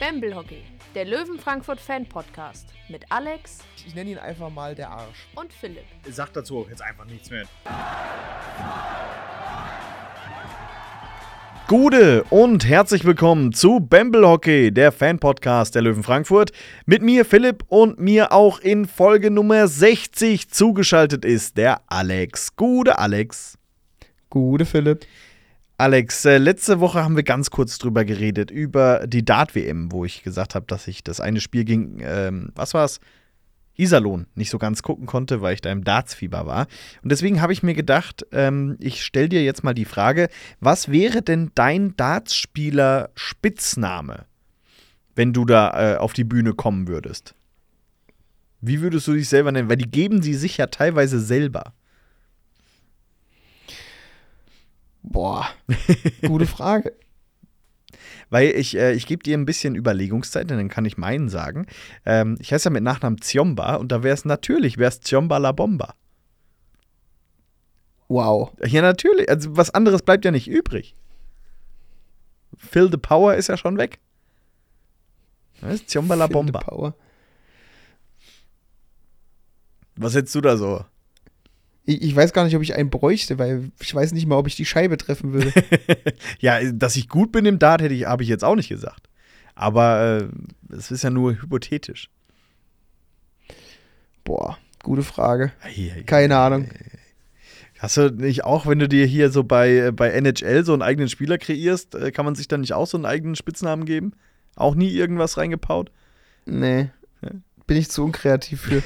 Bamble Hockey, der Löwen Frankfurt Fan Podcast mit Alex Ich nenne ihn einfach mal der Arsch. und Philipp. Sag dazu auch jetzt einfach nichts mehr. Gute und herzlich willkommen zu Bamble Hockey, der Fan-Podcast der Löwen Frankfurt. Mit mir Philipp und mir auch in Folge Nummer 60 zugeschaltet ist der Alex. Gute Alex. Gute Philipp. Alex, äh, letzte Woche haben wir ganz kurz drüber geredet, über die Dart-WM, wo ich gesagt habe, dass ich das eine Spiel gegen, ähm, was war's? Iserlohn nicht so ganz gucken konnte, weil ich da im Dartsfieber war. Und deswegen habe ich mir gedacht, ähm, ich stelle dir jetzt mal die Frage, was wäre denn dein Dartspieler Spitzname, wenn du da äh, auf die Bühne kommen würdest? Wie würdest du dich selber nennen? Weil die geben sie sich ja teilweise selber. Boah, gute Frage. Weil ich, äh, ich gebe dir ein bisschen Überlegungszeit, denn dann kann ich meinen sagen. Ähm, ich heiße ja mit Nachnamen Ziomba und da wäre es natürlich, wäre es Ziomba La Bomba. Wow. Ja, natürlich. Also was anderes bleibt ja nicht übrig. Phil the Power ist ja schon weg. Das ist Ziomba La Phil the Bomba. Power. Was hättest du da so? Ich, ich weiß gar nicht, ob ich einen bräuchte, weil ich weiß nicht mal, ob ich die Scheibe treffen würde. ja, dass ich gut bin im Dart, hätte ich, habe ich jetzt auch nicht gesagt. Aber äh, es ist ja nur hypothetisch. Boah, gute Frage. Ei, ei, Keine Ahnung. Hast du nicht auch, wenn du dir hier so bei, äh, bei NHL so einen eigenen Spieler kreierst, äh, kann man sich dann nicht auch so einen eigenen Spitznamen geben? Auch nie irgendwas reingepaut? Nee. Bin ich zu unkreativ für.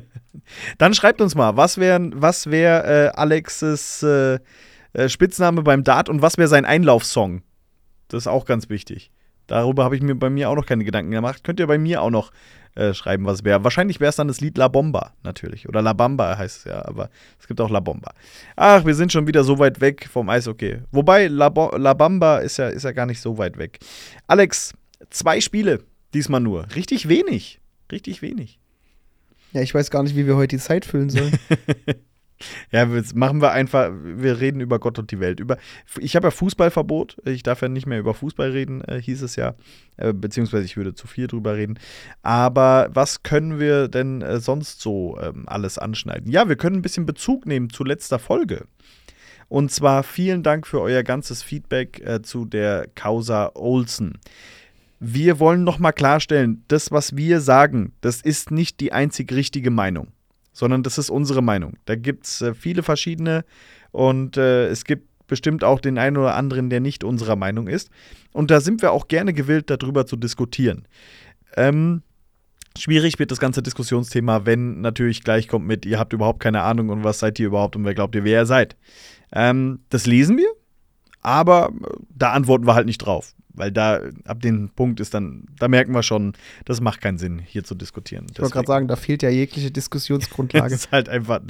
Dann schreibt uns mal, was wäre was wär, äh, Alexes äh, äh, Spitzname beim Dart und was wäre sein Einlaufsong? Das ist auch ganz wichtig. Darüber habe ich mir bei mir auch noch keine Gedanken gemacht. Könnt ihr bei mir auch noch äh, schreiben, was wäre. Wahrscheinlich wäre es dann das Lied La Bomba, natürlich. Oder La Bamba heißt es ja, aber es gibt auch La Bomba. Ach, wir sind schon wieder so weit weg vom Eishockey. Wobei, La, Bo La Bamba ist ja, ist ja gar nicht so weit weg. Alex, zwei Spiele, diesmal nur. Richtig wenig. Richtig wenig. Ja, ich weiß gar nicht, wie wir heute die Zeit füllen sollen. Ja, machen wir einfach, wir reden über Gott und die Welt. Über, ich habe ja Fußballverbot, ich darf ja nicht mehr über Fußball reden, äh, hieß es ja, äh, beziehungsweise ich würde zu viel drüber reden. Aber was können wir denn äh, sonst so ähm, alles anschneiden? Ja, wir können ein bisschen Bezug nehmen zu letzter Folge. Und zwar vielen Dank für euer ganzes Feedback äh, zu der Causa Olsen. Wir wollen nochmal klarstellen, das, was wir sagen, das ist nicht die einzig richtige Meinung sondern das ist unsere Meinung. Da gibt es äh, viele verschiedene und äh, es gibt bestimmt auch den einen oder anderen, der nicht unserer Meinung ist. Und da sind wir auch gerne gewillt, darüber zu diskutieren. Ähm, schwierig wird das ganze Diskussionsthema, wenn natürlich gleich kommt mit, ihr habt überhaupt keine Ahnung und was seid ihr überhaupt und wer glaubt ihr, wer ihr seid. Ähm, das lesen wir, aber äh, da antworten wir halt nicht drauf. Weil da ab dem Punkt ist dann, da merken wir schon, das macht keinen Sinn, hier zu diskutieren. Ich wollte gerade sagen, da fehlt ja jegliche Das Diskussionsgrundlage. ist halt einfach,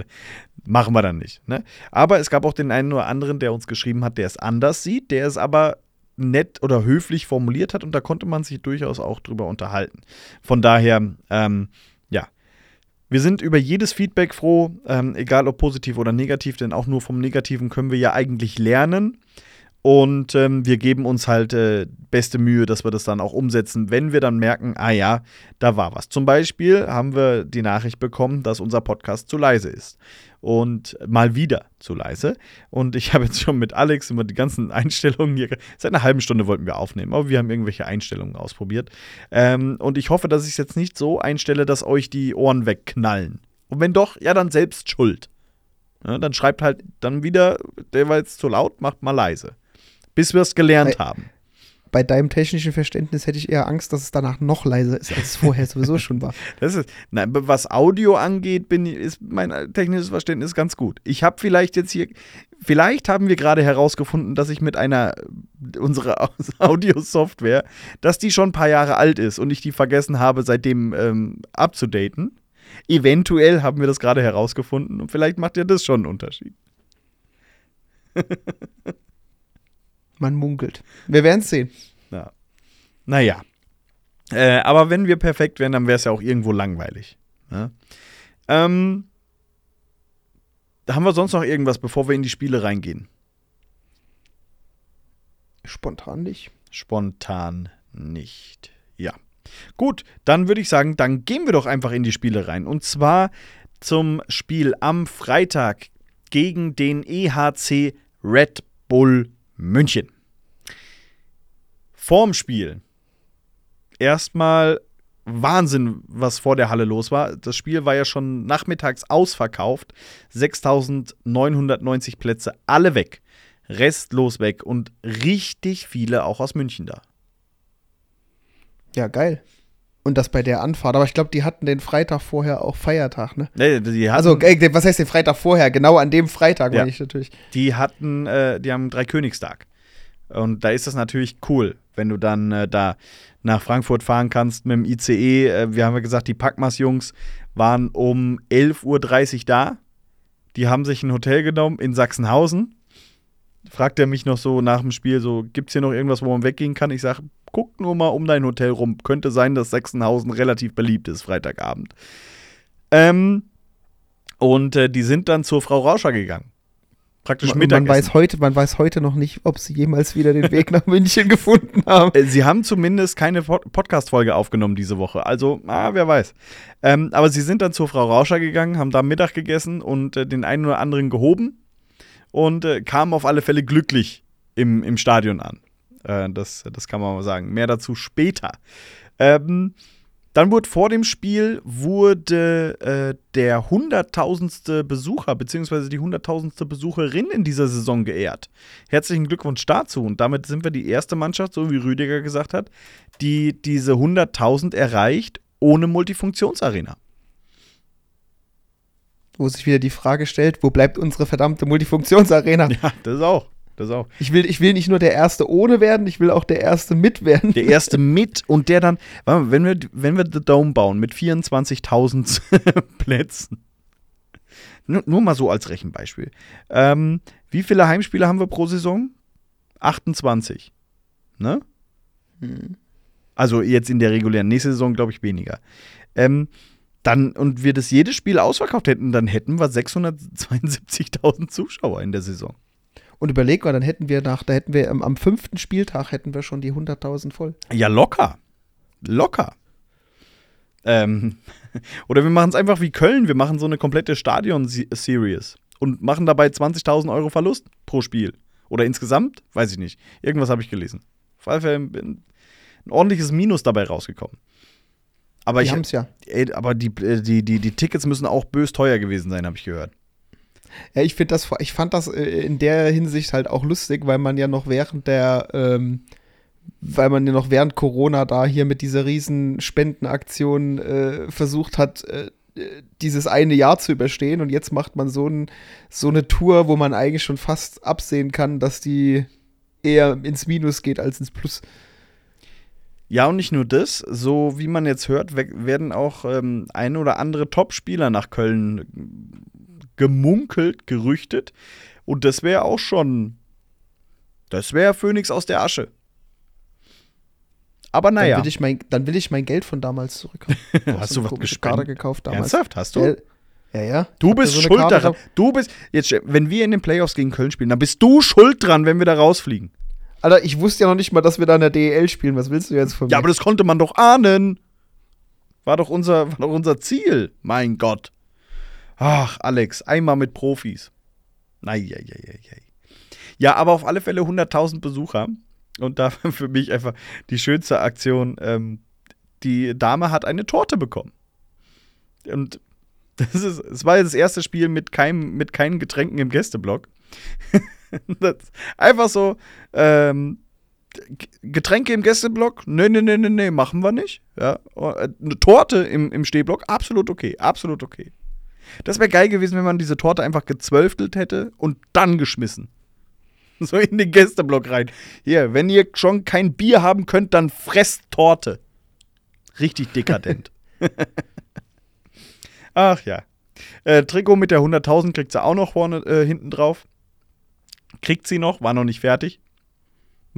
machen wir dann nicht. Ne? Aber es gab auch den einen oder anderen, der uns geschrieben hat, der es anders sieht, der es aber nett oder höflich formuliert hat und da konnte man sich durchaus auch drüber unterhalten. Von daher, ähm, ja. Wir sind über jedes Feedback froh, ähm, egal ob positiv oder negativ, denn auch nur vom Negativen können wir ja eigentlich lernen. Und ähm, wir geben uns halt äh, beste Mühe, dass wir das dann auch umsetzen, wenn wir dann merken, ah ja, da war was. Zum Beispiel haben wir die Nachricht bekommen, dass unser Podcast zu leise ist. Und mal wieder zu leise. Und ich habe jetzt schon mit Alex immer die ganzen Einstellungen hier. Seit einer halben Stunde wollten wir aufnehmen, aber wir haben irgendwelche Einstellungen ausprobiert. Ähm, und ich hoffe, dass ich es jetzt nicht so einstelle, dass euch die Ohren wegknallen. Und wenn doch, ja, dann selbst schuld. Ja, dann schreibt halt dann wieder, der war jetzt zu laut, macht mal leise bis wir es gelernt Bei- haben. Bei deinem technischen Verständnis hätte ich eher Angst, dass es danach noch leiser ist, als es vorher sowieso schon war. Das ist, nein, was Audio angeht, bin, ist mein technisches Verständnis ganz gut. Ich habe vielleicht jetzt hier, vielleicht haben wir gerade herausgefunden, dass ich mit einer unserer Audio-Software, dass die schon ein paar Jahre alt ist und ich die vergessen habe, seitdem ähm, abzudaten. Eventuell haben wir das gerade herausgefunden und vielleicht macht ja das schon einen Unterschied. Man munkelt. Wir werden es sehen. Ja. Naja. Äh, aber wenn wir perfekt wären, dann wäre es ja auch irgendwo langweilig. Ne? Ähm, haben wir sonst noch irgendwas, bevor wir in die Spiele reingehen? Spontan nicht. Spontan nicht. Ja. Gut, dann würde ich sagen, dann gehen wir doch einfach in die Spiele rein. Und zwar zum Spiel am Freitag gegen den EHC Red Bull München. Vorm Spiel erstmal Wahnsinn, was vor der Halle los war. Das Spiel war ja schon nachmittags ausverkauft. 6990 Plätze, alle weg. Restlos weg und richtig viele auch aus München da. Ja, geil. Und das bei der Anfahrt. Aber ich glaube, die hatten den Freitag vorher auch Feiertag, ne? Nee, die hatten, Also, äh, was heißt den Freitag vorher? Genau an dem Freitag, Ja. meine ich natürlich. die hatten, äh, die haben Dreikönigstag. Und da ist das natürlich cool, wenn du dann äh, da nach Frankfurt fahren kannst mit dem ICE. Äh, wir haben ja gesagt, die Packmas-Jungs waren um 11.30 Uhr da. Die haben sich ein Hotel genommen in Sachsenhausen. Fragt er mich noch so nach dem Spiel so, gibt es hier noch irgendwas, wo man weggehen kann? Ich sage, guck nur mal um dein Hotel rum. Könnte sein, dass Sachsenhausen relativ beliebt ist, Freitagabend. Ähm, und äh, die sind dann zur Frau Rauscher gegangen. Praktisch Man, man, Mittagessen. weiß heute, man weiß heute noch nicht, ob sie jemals wieder den Weg nach München gefunden haben. Äh, Sie haben zumindest keine Pod- Podcast-Folge aufgenommen diese Woche. Also, ah, wer weiß. Ähm, aber sie sind dann zur Frau Rauscher gegangen, haben da Mittag gegessen und äh, den einen oder anderen gehoben und äh, kamen auf alle Fälle glücklich im, im Stadion an. Äh, das, das kann man mal sagen. Mehr dazu später. Ähm, dann wurde vor dem Spiel wurde äh, der hunderttausendste Besucher beziehungsweise die hunderttausendste Besucherin in dieser Saison geehrt. Herzlichen Glückwunsch dazu. Und damit sind wir die erste Mannschaft, so wie Rüdiger gesagt hat, die diese 100.000 erreicht ohne Multifunktionsarena. Wo sich wieder die Frage stellt, wo bleibt unsere verdammte Multifunktionsarena? Ja, das auch. Das auch. Ich will, ich will nicht nur der Erste ohne werden, ich will auch der Erste mit werden. Der erste mit und der dann, warte mal, wenn wir, wenn wir The Dome bauen mit 24.000 Plätzen, nur, nur mal so als Rechenbeispiel. Ähm, wie viele Heimspiele haben wir pro Saison? 28. Ne? Also jetzt in der regulären. Nächste Saison, glaube ich, weniger. Ähm, dann, und wir das jedes Spiel ausverkauft hätten, dann hätten wir 672.000 Zuschauer in der Saison. Und überleg mal, dann hätten wir nach, da hätten wir am, am fünften Spieltag hätten wir schon die 100.000 voll. Ja, locker. Locker. Ähm, oder wir machen es einfach wie Köln. Wir machen so eine komplette Stadion-Series und machen dabei 20.000 Euro Verlust pro Spiel. Oder insgesamt? Weiß ich nicht. Irgendwas habe ich gelesen. Auf jeden Fall ein, ein ordentliches Minus dabei rausgekommen. Aber Die ich, haben es ja. ey, aber die, äh, die, die, die Tickets müssen auch bös teuer gewesen sein, habe ich gehört. Ja, ich finde das, ich fand das äh, in der Hinsicht halt auch lustig, weil man ja noch während der, ähm, weil man ja noch während Corona da hier mit dieser riesen Spendenaktion äh, versucht hat, äh, dieses eine Jahr zu überstehen und jetzt macht man so, ein, so eine Tour, wo man eigentlich schon fast absehen kann, dass die eher ins Minus geht als ins Plus. Ja, und nicht nur das, so wie man jetzt hört, we- werden auch ähm, ein oder andere Top-Spieler nach Köln gemunkelt, gerüchtet. Und das wäre auch schon. Das wäre Phoenix aus der Asche. Aber naja. Dann, will ich mein, dann will ich mein Geld von damals zurückhaben. Hast du was gespendet? Karte gekauft damals. Ernsthaft, hast du? Ja, ja. ja. du bist so schuld Karte daran. Du bist. Jetzt, wenn wir in den Playoffs gegen Köln spielen, dann bist du schuld dran, wenn wir da rausfliegen. Alter, ich wusste ja noch nicht mal, dass wir da in der DEL spielen. Was willst du jetzt von mir? Ja, aber das konnte man doch ahnen. War doch unser, war doch unser Ziel. Mein Gott. Ach, Alex, einmal mit Profis. Eieieiei. Ja, aber auf alle Fälle 100.000 Besucher. Und da für mich einfach die schönste Aktion. Ähm, die Dame hat eine Torte bekommen. Und das ist, es war das erste Spiel mit, keinem, mit keinen Getränken im Gästeblock. einfach so, ähm, Getränke im Gästeblock? Nee, nee, nee, nee, nee, machen wir nicht. Ja. Oh, äh, Eine Torte im, im Stehblock? Absolut okay, absolut okay. Das wäre geil gewesen, wenn man diese Torte einfach gezwölftelt hätte und dann geschmissen. So in den Gästeblock rein. Hier, wenn ihr schon kein Bier haben könnt, dann fresst Torte. Richtig dekadent. Ach ja. Äh, Trikot mit der 100.000 kriegt sie auch noch vorne äh, hinten drauf. Kriegt sie noch, war noch nicht fertig.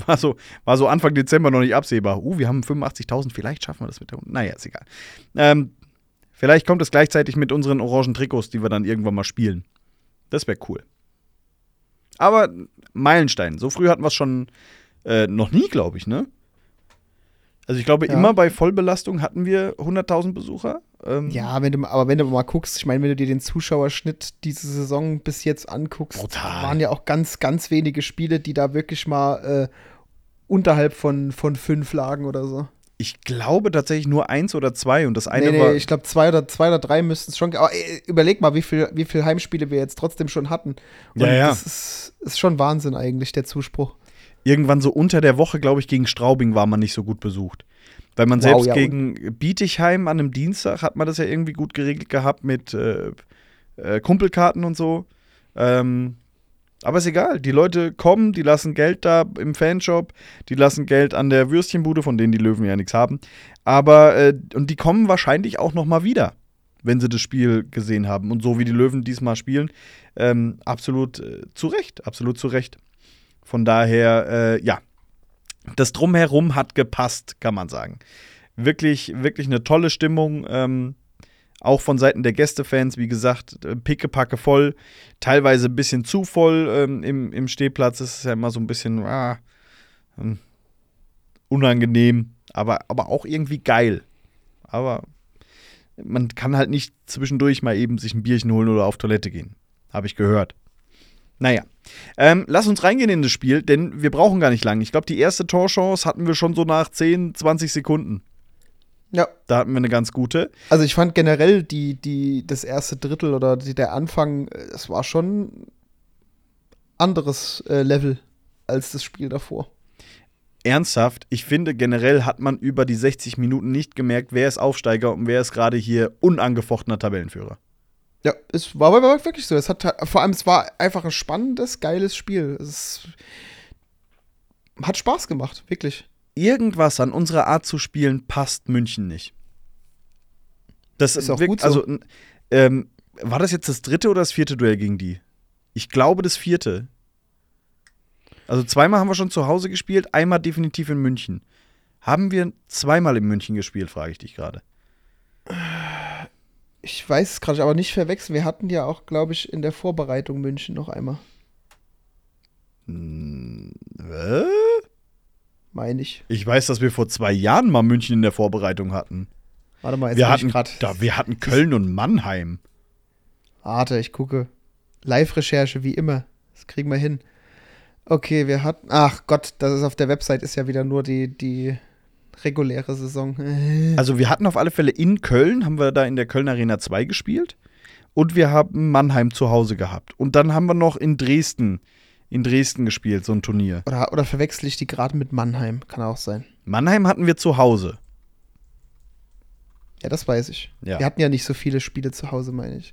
War so, war so Anfang Dezember noch nicht absehbar. Uh, wir haben 85.000, vielleicht schaffen wir das mit der 100. Naja, ist egal. Ähm, vielleicht kommt es gleichzeitig mit unseren orangen Trikots, die wir dann irgendwann mal spielen. Das wäre cool. Aber Meilenstein, so früh hatten wir es schon äh, noch nie, glaube ich, ne? Also ich glaube, Ja. immer bei Vollbelastung hatten wir 100.000 Besucher. Ähm, Ja, wenn du, aber wenn du mal guckst, ich meine, wenn du dir den Zuschauerschnitt diese Saison bis jetzt anguckst, Brutal. waren ja auch ganz, ganz wenige Spiele, die da wirklich mal äh, unterhalb von, von fünf lagen oder so. Ich glaube tatsächlich nur eins oder zwei und das eine nee, nee, war. ich glaube zwei oder zwei oder drei müssten es schon. Aber äh, überleg mal, wie viel, wie viel Heimspiele wir jetzt trotzdem schon hatten. Und Ja, ja. das ist, ist schon Wahnsinn eigentlich, der Zuspruch. Irgendwann so unter der Woche, glaube ich, gegen Straubing war man nicht so gut besucht. Weil man Wow, selbst ja, gegen Bietigheim an einem Dienstag hat man das ja irgendwie gut geregelt gehabt mit äh, äh, Kumpelkarten und so. Ähm, aber ist egal, die Leute kommen, die lassen Geld da im Fanshop, die lassen Geld an der Würstchenbude, von denen die Löwen ja nichts haben. Aber, äh, und die kommen wahrscheinlich auch noch mal wieder, wenn sie das Spiel gesehen haben. Und so wie die Löwen diesmal spielen, ähm, absolut äh, zu Recht, absolut zu Recht. Von daher, äh, ja, das Drumherum hat gepasst, kann man sagen. Wirklich, wirklich eine tolle Stimmung. Ähm, auch von Seiten der Gästefans, wie gesagt, äh, pickepacke voll. Teilweise ein bisschen zu voll ähm, im, im Stehplatz. Ist ja immer so ein bisschen ah, ähm, unangenehm, aber, aber auch irgendwie geil. Aber man kann halt nicht zwischendurch mal eben sich ein Bierchen holen oder auf Toilette gehen. Habe ich gehört. Naja, ähm, lass uns reingehen in das Spiel, denn wir brauchen gar nicht lang. Ich glaube, die erste Torchance hatten wir schon so nach 10, 20 Sekunden. Ja, Da hatten wir eine ganz gute. also ich fand generell die, die, das erste Drittel oder die, der Anfang, äh, es war schon anderes äh, Level als das Spiel davor. Ernsthaft, ich finde generell hat man über die 60 Minuten nicht gemerkt, wer ist Aufsteiger und wer ist gerade hier unangefochtener Tabellenführer. Ja, es war, war wirklich so. Es hat vor allem, es war einfach ein spannendes, geiles Spiel. Es hat Spaß gemacht, wirklich. Irgendwas an unserer Art zu spielen passt München nicht. Das Ist auch gut so. Also, ähm, war das jetzt das dritte oder das vierte Duell gegen die? Ich glaube das vierte. Also zweimal haben wir schon zu Hause gespielt, einmal definitiv in München. Haben wir zweimal in München gespielt, frage ich dich gerade. Ich weiß es gerade aber nicht verwechseln. Wir hatten ja auch, glaube ich, in der Vorbereitung München noch einmal, Hm, äh? meine ich. Ich weiß, dass wir vor zwei Jahren mal München in der Vorbereitung hatten. Warte mal, jetzt Wir hatten, ich gerade. da, wir hatten Köln und Mannheim. Warte, ich gucke. Live-Recherche, wie immer. Das kriegen wir hin. Okay, wir hatten. Ach Gott, das ist auf der Website ist ja wieder nur die, die reguläre Saison. Also wir hatten auf alle Fälle in Köln, haben wir da in der Köln Arena 2 gespielt. Und wir haben Mannheim zu Hause gehabt. Und dann haben wir noch in Dresden, in Dresden gespielt, so ein Turnier. Oder, oder verwechsel ich die gerade mit Mannheim? Kann auch sein. Mannheim hatten wir zu Hause. Ja, das weiß ich. Ja. Wir hatten ja nicht so viele Spiele zu Hause, meine ich.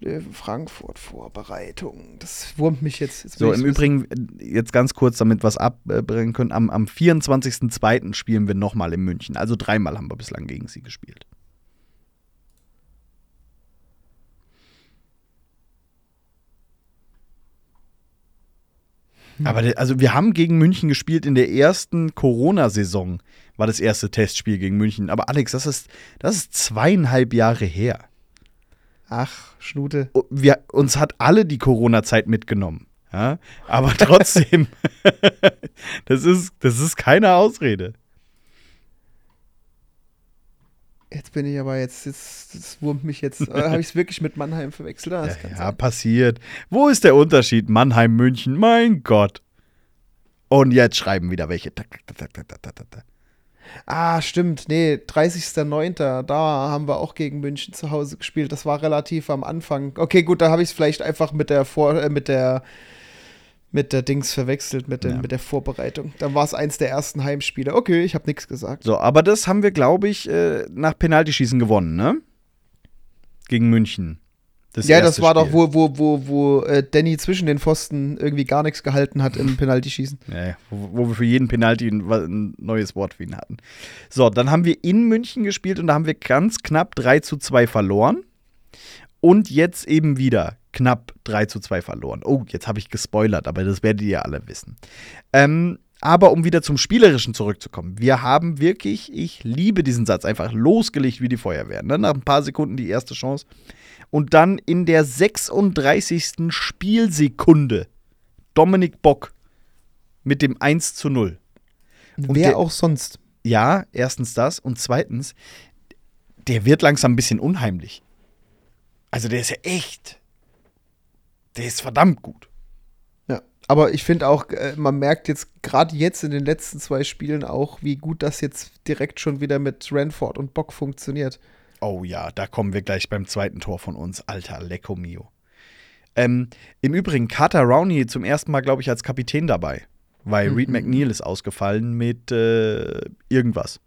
Löwen Frankfurt Vorbereitung. Das wurmt mich jetzt. jetzt So, im. Übrigen, äh, jetzt ganz kurz, damit wir es abbringen können, am, am 24.02. spielen wir nochmal in München. Also dreimal haben wir bislang gegen sie gespielt. Aber der, also wir haben gegen München gespielt in der ersten Corona-Saison, war das erste Testspiel gegen München. Aber Alex, das ist, das ist zweieinhalb Jahre her. Ach, Schnute. wir, uns hat alle die Corona-Zeit mitgenommen. Ja? Aber trotzdem, das, ist, das ist keine Ausrede. Jetzt bin ich aber jetzt, jetzt das wurmt mich jetzt. Oder habe ich es wirklich mit Mannheim verwechselt? Ah, das Ja, sein. passiert. Wo ist der Unterschied? Mannheim, München, mein Gott. Und jetzt schreiben wieder welche. Ah, stimmt. Nee, 30.09. Da haben wir auch gegen München zu Hause gespielt. Das war relativ am Anfang. Okay, gut, da habe ich es vielleicht einfach mit der Vor äh, mit der mit der Dings verwechselt, mit, den, Ja. mit der Vorbereitung. Dann war es eins der ersten Heimspiele. Okay, ich habe nichts gesagt. So, aber das haben wir, glaube ich, äh, nach Penaltyschießen gewonnen, ne? Gegen München. Ja, das war doch, wo, wo, wo, wo äh, Danny zwischen den Pfosten irgendwie gar nichts gehalten hat im Penaltyschießen. Ja, wo, wo wir für jeden Penalty ein, ein neues Wort für ihn hatten. So, dann haben wir in München gespielt und da haben wir ganz knapp 3 zu 2 verloren. Und jetzt eben wieder knapp 3 zu 2 verloren. Oh, jetzt habe ich gespoilert, aber das werdet ihr alle wissen. Ähm, aber um wieder zum Spielerischen zurückzukommen, wir haben wirklich, ich liebe diesen Satz, einfach losgelegt wie die Feuerwehr. Ne? Nach ein paar Sekunden die erste Chance. Und dann in der 36. Spielsekunde Dominik Bock mit dem 1 zu 0. Und Wer der- auch sonst. ja, erstens das und zweitens, der wird langsam ein bisschen unheimlich. Also der ist ja echt, der ist verdammt gut. Ja, aber ich finde auch, äh, man merkt jetzt gerade jetzt in den letzten zwei Spielen auch, wie gut das jetzt direkt schon wieder mit Ranford und Bock funktioniert. Oh ja, da kommen wir gleich beim zweiten Tor von uns. Alter, Lecco Mio. Ähm, Im Übrigen, Carter Rowney zum ersten Mal, glaube ich, als Kapitän dabei. Weil Mhm. Reed McNeil ist ausgefallen mit äh, irgendwas.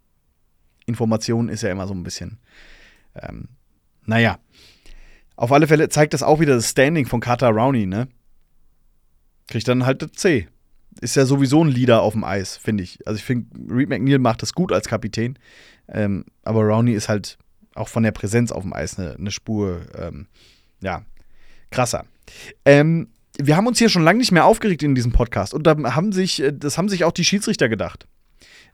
Information ist ja immer so ein bisschen. Ähm, naja. Auf alle Fälle zeigt das auch wieder das Standing von Carter Rowney, ne? Kriegt dann halt das C. Ist ja sowieso ein Leader auf dem Eis, finde ich. Also ich finde, Reed McNeil macht das gut als Kapitän. Ähm, aber Rowney ist halt auch von der Präsenz auf dem Eis eine, eine Spur, ähm, ja, krasser. Ähm, wir haben uns hier schon lange nicht mehr aufgeregt in diesem Podcast und da haben sich, äh, das haben sich auch die Schiedsrichter gedacht.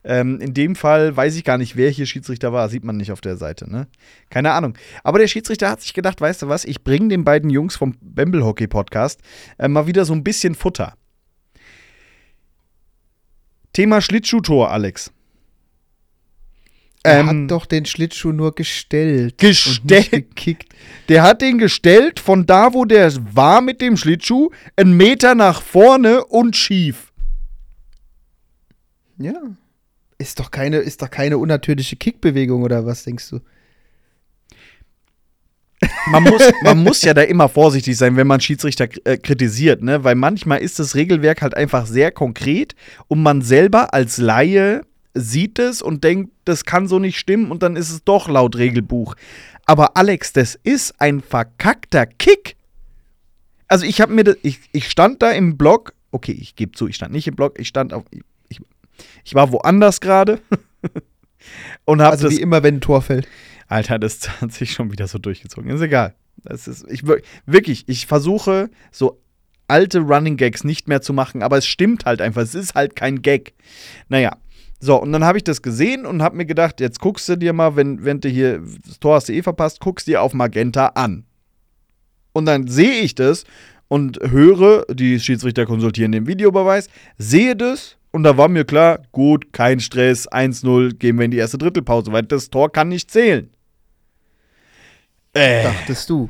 Ähm, in dem Fall weiß ich gar nicht, wer hier Schiedsrichter war, sieht man nicht auf der Seite, ne? Keine Ahnung. Aber der Schiedsrichter hat sich gedacht, weißt du was, ich bringe den beiden Jungs vom Bamble Hockey Podcast äh, mal wieder so ein bisschen Futter. Thema Schlittschuhtor, Alex. Er Ähm, hat doch den Schlittschuh nur gestellt. Gestellt? Und nicht gekickt. Der hat den gestellt von da, wo der war mit dem Schlittschuh, einen Meter nach vorne und schief. Ja. Ist doch keine, ist doch keine unnatürliche Kickbewegung oder was denkst du? Man muss, man muss ja da immer vorsichtig sein, wenn man Schiedsrichter äh, kritisiert, ne? Weil manchmal ist das Regelwerk halt einfach sehr konkret und man selber als Laie sieht es und denkt, das kann so nicht stimmen und dann ist es doch laut Regelbuch. Aber Alex, das ist ein verkackter Kick. Also ich habe mir das, ich, ich stand da im Block, okay, ich gebe zu, ich stand nicht im Block, ich stand auf, ich, ich war woanders gerade und habe Also das wie immer, wenn ein Tor fällt. Alter, das hat sich schon wieder so durchgezogen. Ist egal. Das ist, ich, wir- wirklich, ich versuche so alte Running Gags nicht mehr zu machen, aber es stimmt halt einfach. Es ist halt kein Gag. Naja. So, und dann habe ich das gesehen und habe mir gedacht, jetzt guckst du dir mal, wenn, wenn du hier das Tor hast du eh verpasst, guckst dir auf Magenta an. Und dann sehe ich das und höre, die Schiedsrichter konsultieren den Videobeweis, sehe das und da war mir klar, gut, kein Stress, 1-0, gehen wir in die erste Drittelpause, weil das Tor kann nicht zählen. Äh, Dachtest du.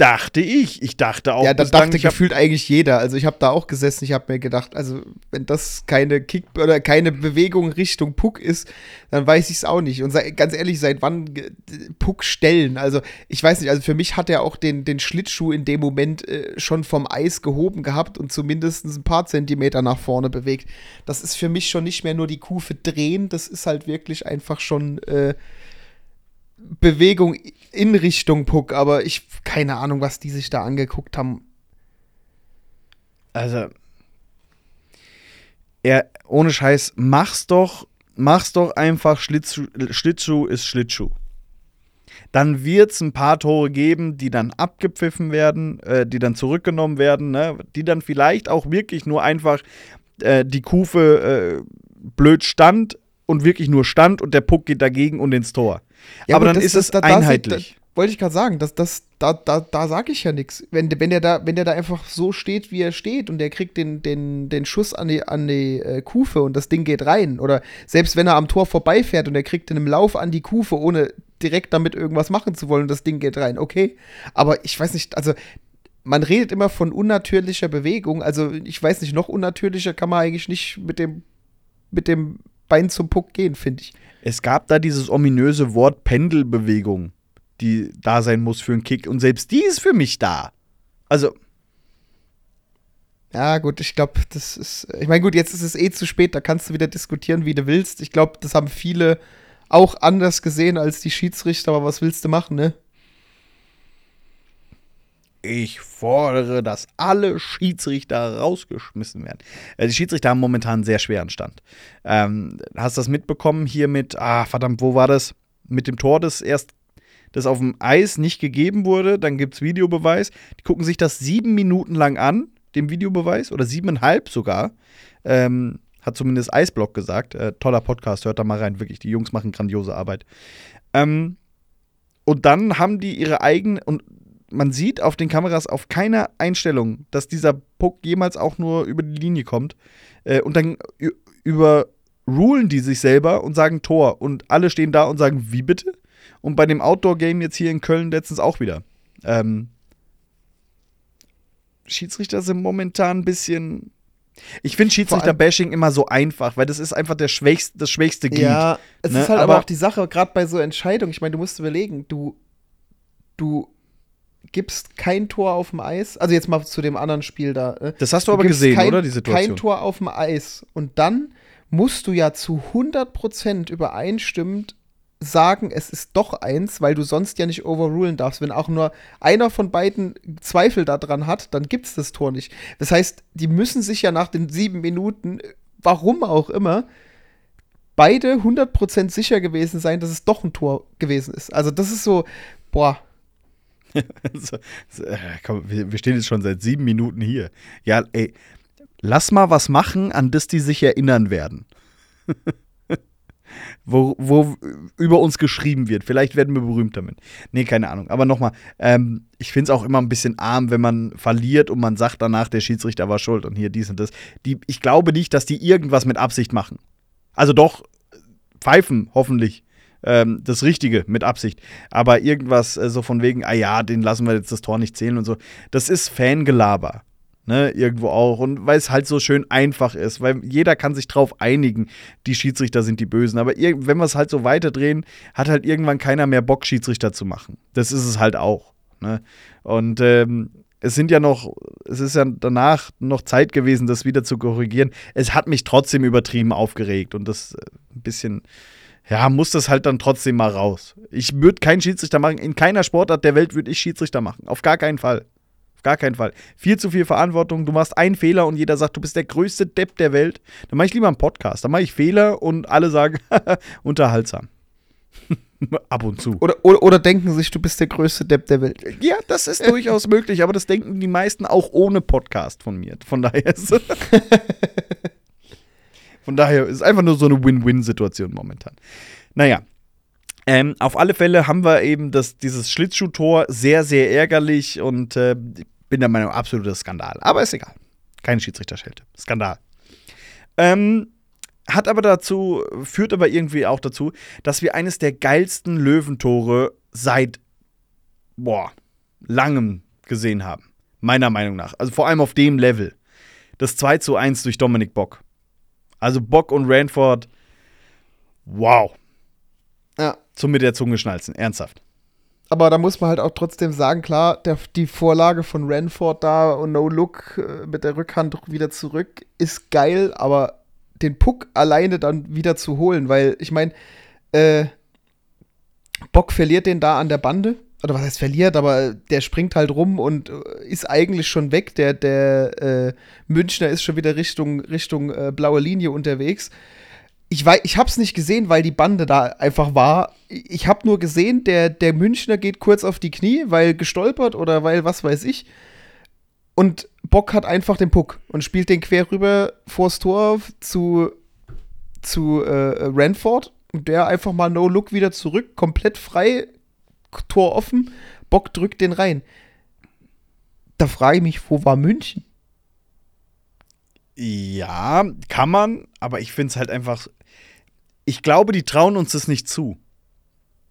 Dachte ich. Ich dachte auch, ja, da bislang, dachte ich hab- gefühlt eigentlich jeder. Also ich habe da auch gesessen, ich habe mir gedacht, also wenn das keine Kick oder keine Bewegung Richtung Puck ist, dann weiß ich es auch nicht. Und sei, ganz ehrlich, seit wann Puck stellen? Also ich weiß nicht, also für mich hat er auch den, den Schlittschuh in dem Moment äh, schon vom Eis gehoben gehabt und zumindest ein paar Zentimeter nach vorne bewegt. Das ist für mich schon nicht mehr nur die Kufe drehen, das ist halt wirklich einfach schon äh, Bewegung in Richtung Puck, aber ich keine Ahnung, was die sich da angeguckt haben. Also, er, ohne Scheiß, mach's doch, mach's doch einfach, Schlittschuh, Schlittschuh ist Schlittschuh. Dann wird's ein paar Tore geben, die dann abgepfiffen werden, äh, die dann zurückgenommen werden, ne? die dann vielleicht auch wirklich nur einfach äh, die Kufe äh, blöd stand und wirklich nur stand und der Puck geht dagegen und ins Tor. Ja, Aber dann das- ist das- es da- einheitlich. Da, wollte ich gerade sagen, das, das, da, da, da sage ich ja nichts. Wenn, wenn, der da, wenn der da einfach so steht, wie er steht und der kriegt den, den, den Schuss an die, an die äh, Kufe und das Ding geht rein. Oder selbst wenn er am Tor vorbeifährt und er kriegt den im Lauf an die Kufe, ohne direkt damit irgendwas machen zu wollen und das Ding geht rein. Okay. Aber ich weiß nicht, also man redet immer von unnatürlicher Bewegung. Also ich weiß nicht, noch unnatürlicher kann man eigentlich nicht mit dem, mit dem Bein zum Puck gehen, finde ich. Es gab da dieses ominöse Wort Pendelbewegung, die da sein muss für einen Kick. Und selbst die ist für mich da. Also, Ja, gut, ich glaube, das ist. Ich meine, gut, jetzt ist es eh zu spät, da kannst du wieder diskutieren, wie du willst. Ich glaube, das haben viele auch anders gesehen als die Schiedsrichter, aber was willst du machen, ne? Ich fordere, dass alle Schiedsrichter rausgeschmissen werden. Äh, die Schiedsrichter haben momentan einen sehr schweren Stand. Ähm, hast du das mitbekommen hier mit, ah, verdammt, wo war das? Mit dem Tor, das erst das auf dem Eis nicht gegeben wurde, dann gibt es Videobeweis. Die gucken sich das sieben Minuten lang an, dem Videobeweis, oder siebeneinhalb sogar. Ähm, hat zumindest Eisblock gesagt. Äh, toller Podcast, hört da mal rein, wirklich. Die Jungs machen grandiose Arbeit. Ähm, und dann haben die ihre eigenen, und man sieht auf den Kameras auf keiner Einstellung, dass dieser Puck jemals auch nur über die Linie kommt. Äh, und dann ü- über rulen die sich selber und sagen Tor. Und alle stehen da und sagen, wie bitte? Und bei dem Outdoor-Game jetzt hier in Köln letztens auch wieder. Ähm, Schiedsrichter sind momentan ein bisschen. Ich finde Schiedsrichter-Bashing immer so einfach, weil das ist einfach der schwächste, das schwächste Glied. Ja, es ne? ist halt aber, Aber- auch die Sache, gerade bei so Entscheidungen. Ich meine, du musst überlegen, du, du gibst kein Tor auf dem Eis. Also jetzt mal zu dem anderen Spiel da. äh, Das hast du Du aber gesehen, kein, oder? Die Situation. Kein Tor auf dem Eis. Und dann musst du ja zu 100% übereinstimmend sagen, es ist doch eins, weil du sonst ja nicht overrulen darfst. Wenn auch nur einer von beiden Zweifel daran hat, dann gibt es das Tor nicht. Das heißt, die müssen sich ja nach den sieben Minuten, warum auch immer, beide 100% sicher gewesen sein, dass es doch ein Tor gewesen ist. Also das ist so, boah, so, so, äh, komm, wir, wir stehen jetzt schon seit sieben Minuten hier. Ja, ey, lass mal was machen, an das die sich erinnern werden. wo, wo über uns geschrieben wird. Vielleicht werden wir berühmt damit. Nee, keine Ahnung. Aber nochmal, ähm, ich finde es auch immer ein bisschen arm, wenn man verliert und man sagt danach, der Schiedsrichter war schuld und hier dies und das. Die, ich glaube nicht, dass die irgendwas mit Absicht machen. Also doch, pfeifen, hoffentlich. Ähm, das Richtige mit Absicht. Aber irgendwas äh, so von wegen, ah ja, den lassen wir jetzt das Tor nicht zählen und so. Das ist Fangelaber. Ne, irgendwo auch. Und weil es halt so schön einfach ist, weil jeder kann sich drauf einigen, die Schiedsrichter sind die Bösen. Aber wenn wir es halt so weiterdrehen, hat halt irgendwann keiner mehr Bock, Schiedsrichter zu machen. Das ist es halt auch. Ne? Und ähm, es sind ja noch, es ist ja danach noch Zeit gewesen, das wieder zu korrigieren. Es hat mich trotzdem übertrieben aufgeregt und das äh, ein bisschen, ja, muss das halt dann trotzdem mal raus. Ich würde keinen Schiedsrichter machen. In keiner Sportart der Welt würde ich Schiedsrichter machen. Auf gar keinen Fall. Auf gar keinen Fall. Viel zu viel Verantwortung. Du machst einen Fehler und jeder sagt, du bist der größte Depp der Welt. Dann mache ich lieber einen Podcast. Dann mache ich Fehler und alle sagen, unterhaltsam. Ab und zu. oder, oder, oder denken sich, du bist der größte Depp der Welt. Ja, das ist durchaus möglich, aber das denken die meisten auch ohne Podcast von mir. Von daher ist Von daher ist einfach nur so eine Win-Win-Situation momentan. Naja. Ähm, auf alle Fälle haben wir eben das, dieses Schlittschuhtor sehr, sehr ärgerlich und äh, bin der Meinung, absoluter Skandal. Aber ist egal. Keine Schiedsrichterschelte. Skandal. Ähm, hat aber dazu, führt aber irgendwie auch dazu, dass wir eines der geilsten Löwentore seit boah, langem gesehen haben. Meiner Meinung nach. Also vor allem auf dem Level. Das 2 zu 1 durch Dominik Bock. Also Bock und Ranford. Wow. Ja. Zum mit der Zunge schnalzen. Ernsthaft. Aber da muss man halt auch trotzdem sagen, klar, der, die Vorlage von Ranford da und No Look äh, mit der Rückhand wieder zurück ist geil, aber den Puck alleine dann wieder zu holen, weil ich meine, äh, Bock verliert den da an der Bande. Oder was heißt verliert, aber der springt halt rum und äh, ist eigentlich schon weg. Der, der äh, Münchner ist schon wieder Richtung, Richtung äh, blaue Linie unterwegs. Ich, weiß, ich hab's nicht gesehen, weil die Bande da einfach war. Ich hab nur gesehen, der, der Münchner geht kurz auf die Knie, weil gestolpert oder weil was weiß ich. Und Bock hat einfach den Puck und spielt den quer rüber vors Tor zu, zu äh, Ranford. Und der einfach mal No-Look wieder zurück, komplett frei, Tor offen. Bock drückt den rein. Da frage ich mich, wo war München? Ja, kann man, aber ich finde es halt einfach. Ich glaube, die trauen uns das nicht zu.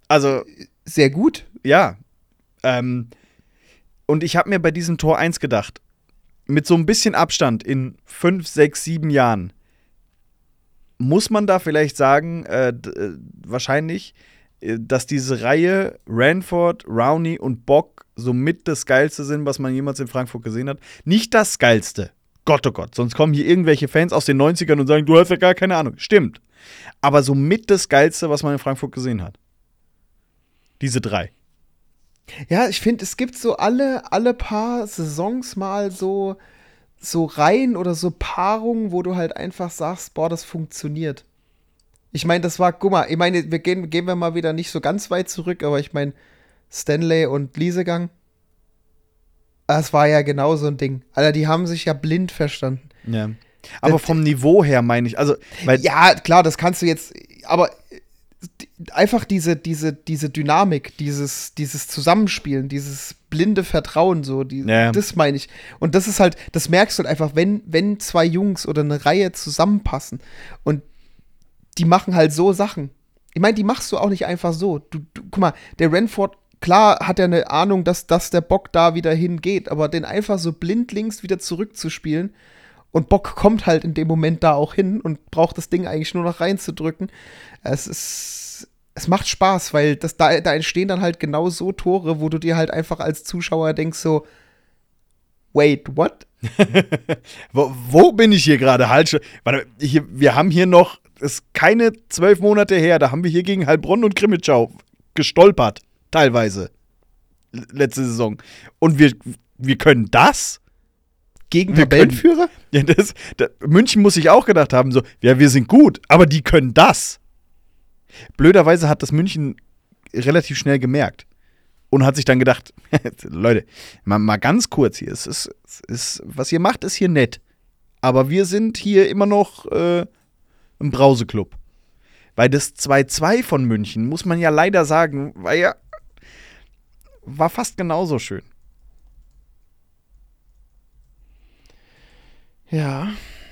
Also, Sehr gut. ja. Ähm, und ich habe mir bei diesem Tor 1 gedacht, mit so ein bisschen Abstand in 5, 6, 7 Jahren, muss man da vielleicht sagen, äh, äh, wahrscheinlich, dass diese Reihe Ranford, Rowney und Bock somit das Geilste sind, was man jemals in Frankfurt gesehen hat. Nicht das Geilste. Gott, oh Gott. Sonst kommen hier irgendwelche Fans aus den 90ern und sagen, du hast ja gar keine Ahnung. Stimmt. Aber somit das Geilste, was man in Frankfurt gesehen hat. Diese drei. Ja, ich finde, es gibt so alle, alle paar Saisons mal so, so Reihen oder so Paarungen, wo du halt einfach sagst, boah, das funktioniert. Ich meine, das war, guck mal, ich meine, wir gehen, gehen wir mal wieder nicht so ganz weit zurück, aber ich meine, Stanley und Liesegang, das war ja genau so ein Ding. Alter, die haben sich ja blind verstanden. Ja. Aber Das- vom Niveau her meine ich, also, Ja, klar, das kannst du jetzt, aber einfach diese, diese, diese Dynamik, dieses, dieses Zusammenspielen, dieses blinde Vertrauen, so, die, Ja. das meine ich. Und das ist halt, das merkst du halt einfach, wenn, wenn zwei Jungs oder eine Reihe zusammenpassen und die machen halt so Sachen. Ich meine, die machst du auch nicht einfach so. Du, du, guck mal, der Renford, klar hat er eine Ahnung, dass, dass der Bock da wieder hingeht, aber den einfach so blindlings wieder zurückzuspielen und Bock kommt halt in dem Moment da auch hin und braucht das Ding eigentlich nur noch reinzudrücken. Es ist, es macht Spaß, weil das, da, da entstehen dann halt genau so Tore, wo du dir halt einfach als Zuschauer denkst so, wait, what? wo, wo, bin ich hier gerade? Halt, warte, hier, wir haben hier noch, ist keine zwölf Monate her, da haben wir hier gegen Heilbronn und Krimitschau gestolpert, teilweise, letzte Saison. Und wir, wir können das? Gegen wir Tabellenführer? Können, ja, das, das, München muss sich auch gedacht haben, so, ja, wir sind gut, aber die können das. Blöderweise hat das München relativ schnell gemerkt und hat sich dann gedacht, Leute, mal, mal ganz kurz hier, es ist, es ist, was ihr macht, ist hier nett. Aber wir sind hier immer noch äh, ein Brauseklub. Weil das 2-2 von München, muss man ja leider sagen, war ja war fast genauso schön. Ja.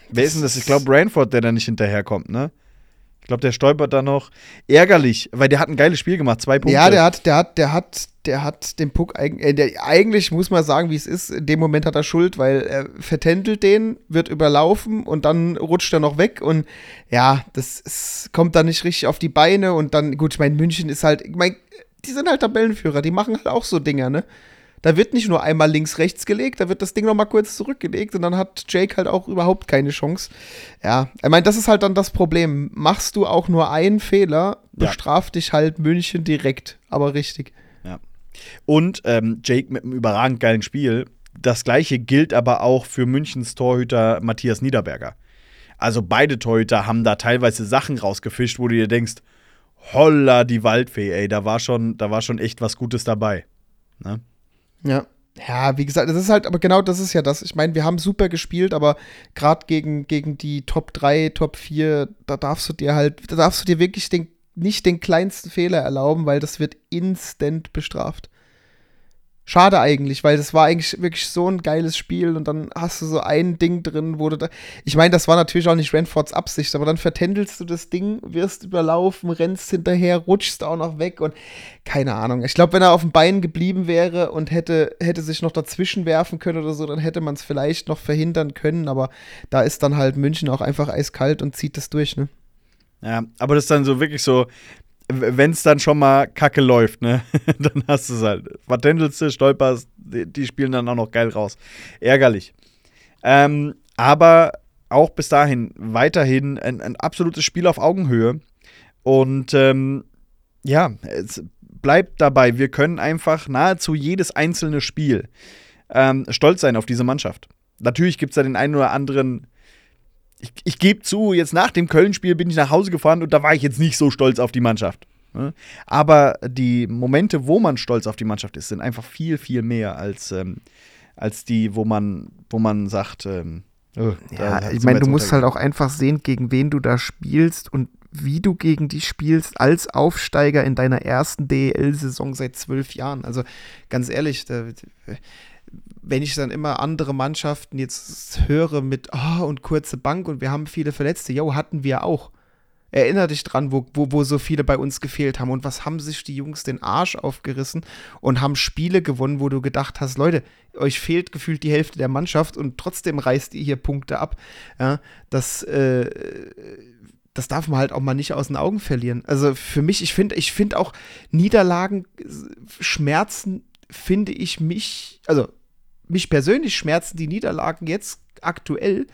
Wer ist denn das? Ich glaube, Ranford, der da nicht hinterherkommt, ne? Ich glaube, der stolpert da noch. Ärgerlich, weil der hat ein geiles Spiel gemacht, zwei Punkte. Ja, der hat, der hat, der hat, der hat den Puck äh, eigentlich muss man sagen, wie es ist. In dem Moment hat er Schuld, weil er vertändelt den, wird überlaufen und dann rutscht er noch weg und ja, das ist, kommt dann nicht richtig auf die Beine und dann, gut, ich meine, München ist halt, ich meine, die sind halt Tabellenführer, die machen halt auch so Dinger, ne? Da wird nicht nur einmal links, rechts gelegt, da wird das Ding noch mal kurz zurückgelegt und dann hat Jake halt auch überhaupt keine Chance. Ja, ich meine, das ist halt dann das Problem. Machst du auch nur einen Fehler, bestraft ja. dich halt München direkt, aber richtig. Ja. Und ähm, Jake mit einem überragend geilen Spiel. Das gleiche gilt aber auch für Münchens Torhüter Matthias Niederberger. Also beide Torhüter haben da teilweise Sachen rausgefischt, wo du dir denkst, holla die Waldfee, ey, da war schon, da war schon echt was Gutes dabei. Ne? Ja. Ja, wie gesagt, das ist halt, aber genau das ist ja das. Ich meine, wir haben super gespielt, aber gerade gegen, gegen die Top 3, Top 4, da darfst du dir halt, da darfst du dir wirklich den, nicht den kleinsten Fehler erlauben, weil das wird instant bestraft. Schade eigentlich, weil das war eigentlich wirklich so ein geiles Spiel und dann hast du so ein Ding drin, wo du da. Ich meine, das war natürlich auch nicht Renfords Absicht, aber dann vertändelst du das Ding, wirst überlaufen, rennst hinterher, rutschst auch noch weg und keine Ahnung. Ich glaube, wenn er auf dem Bein geblieben wäre und hätte, hätte sich noch dazwischen werfen können oder so, dann hätte man es vielleicht noch verhindern können, aber da ist dann halt München auch einfach eiskalt und zieht das durch, ne? Ja, aber das ist dann so wirklich so, wenn es dann schon mal kacke läuft, ne, dann hast du es halt. Vertändelst stolperst, die, die, spielen dann auch noch geil raus. Ärgerlich. Ähm, aber auch bis dahin weiterhin ein, ein absolutes Spiel auf Augenhöhe. Und ähm, ja, es bleibt dabei, wir können einfach nahezu jedes einzelne Spiel ähm, stolz sein auf diese Mannschaft. Natürlich gibt es da den einen oder anderen ich, ich gebe zu, jetzt nach dem Köln-Spiel bin ich nach Hause gefahren und da war ich jetzt nicht so stolz auf die Mannschaft. Ne? Aber die Momente, wo man stolz auf die Mannschaft ist, sind einfach viel, viel mehr als, ähm, als die, wo man, wo man sagt, ähm, oh, ja, ich meine, du musst halt auch einfach sehen, gegen wen du da spielst und wie du gegen die spielst als Aufsteiger in deiner ersten DEL-Saison seit zwölf Jahren. Also ganz ehrlich, da, wenn ich dann immer andere Mannschaften jetzt höre mit, oh, und kurze Bank und wir haben viele Verletzte, jo, hatten wir auch. Erinner dich dran, wo, wo, wo so viele bei uns gefehlt haben. Und was haben sich die Jungs den Arsch aufgerissen und haben Spiele gewonnen, wo du gedacht hast, Leute, euch fehlt gefühlt die Hälfte der Mannschaft und trotzdem reißt ihr hier Punkte ab. Ja, das, äh, das darf man halt auch mal nicht aus den Augen verlieren. Also für mich, ich finde, ich finde auch Niederlagen, Schmerzen, finde ich mich, also mich persönlich schmerzen die Niederlagen jetzt aktuell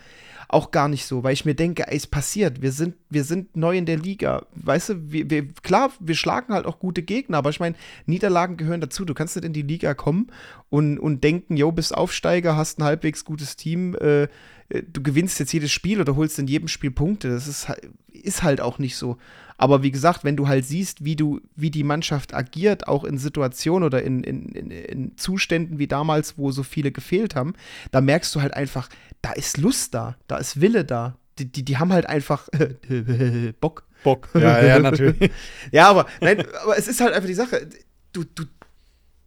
auch gar nicht so, weil ich mir denke, ey, es passiert, wir sind, wir sind neu in der Liga. Weißt du, wir, wir, klar, wir schlagen halt auch gute Gegner, aber ich meine, Niederlagen gehören dazu. Du kannst nicht in die Liga kommen und, und denken, jo, bist Aufsteiger, hast ein halbwegs gutes Team, äh, du gewinnst jetzt jedes Spiel oder holst in jedem Spiel Punkte. Das ist, ist halt auch nicht so. Aber wie gesagt, wenn du halt siehst, wie du, wie die Mannschaft agiert, auch in Situationen oder in, in, in, in Zuständen wie damals, wo so viele gefehlt haben, da merkst du halt einfach, da ist Lust da, da ist Wille da. Die, die, die haben halt einfach Bock. Bock, ja, ja, natürlich. ja, aber, nein, aber es ist halt einfach die Sache, du, du,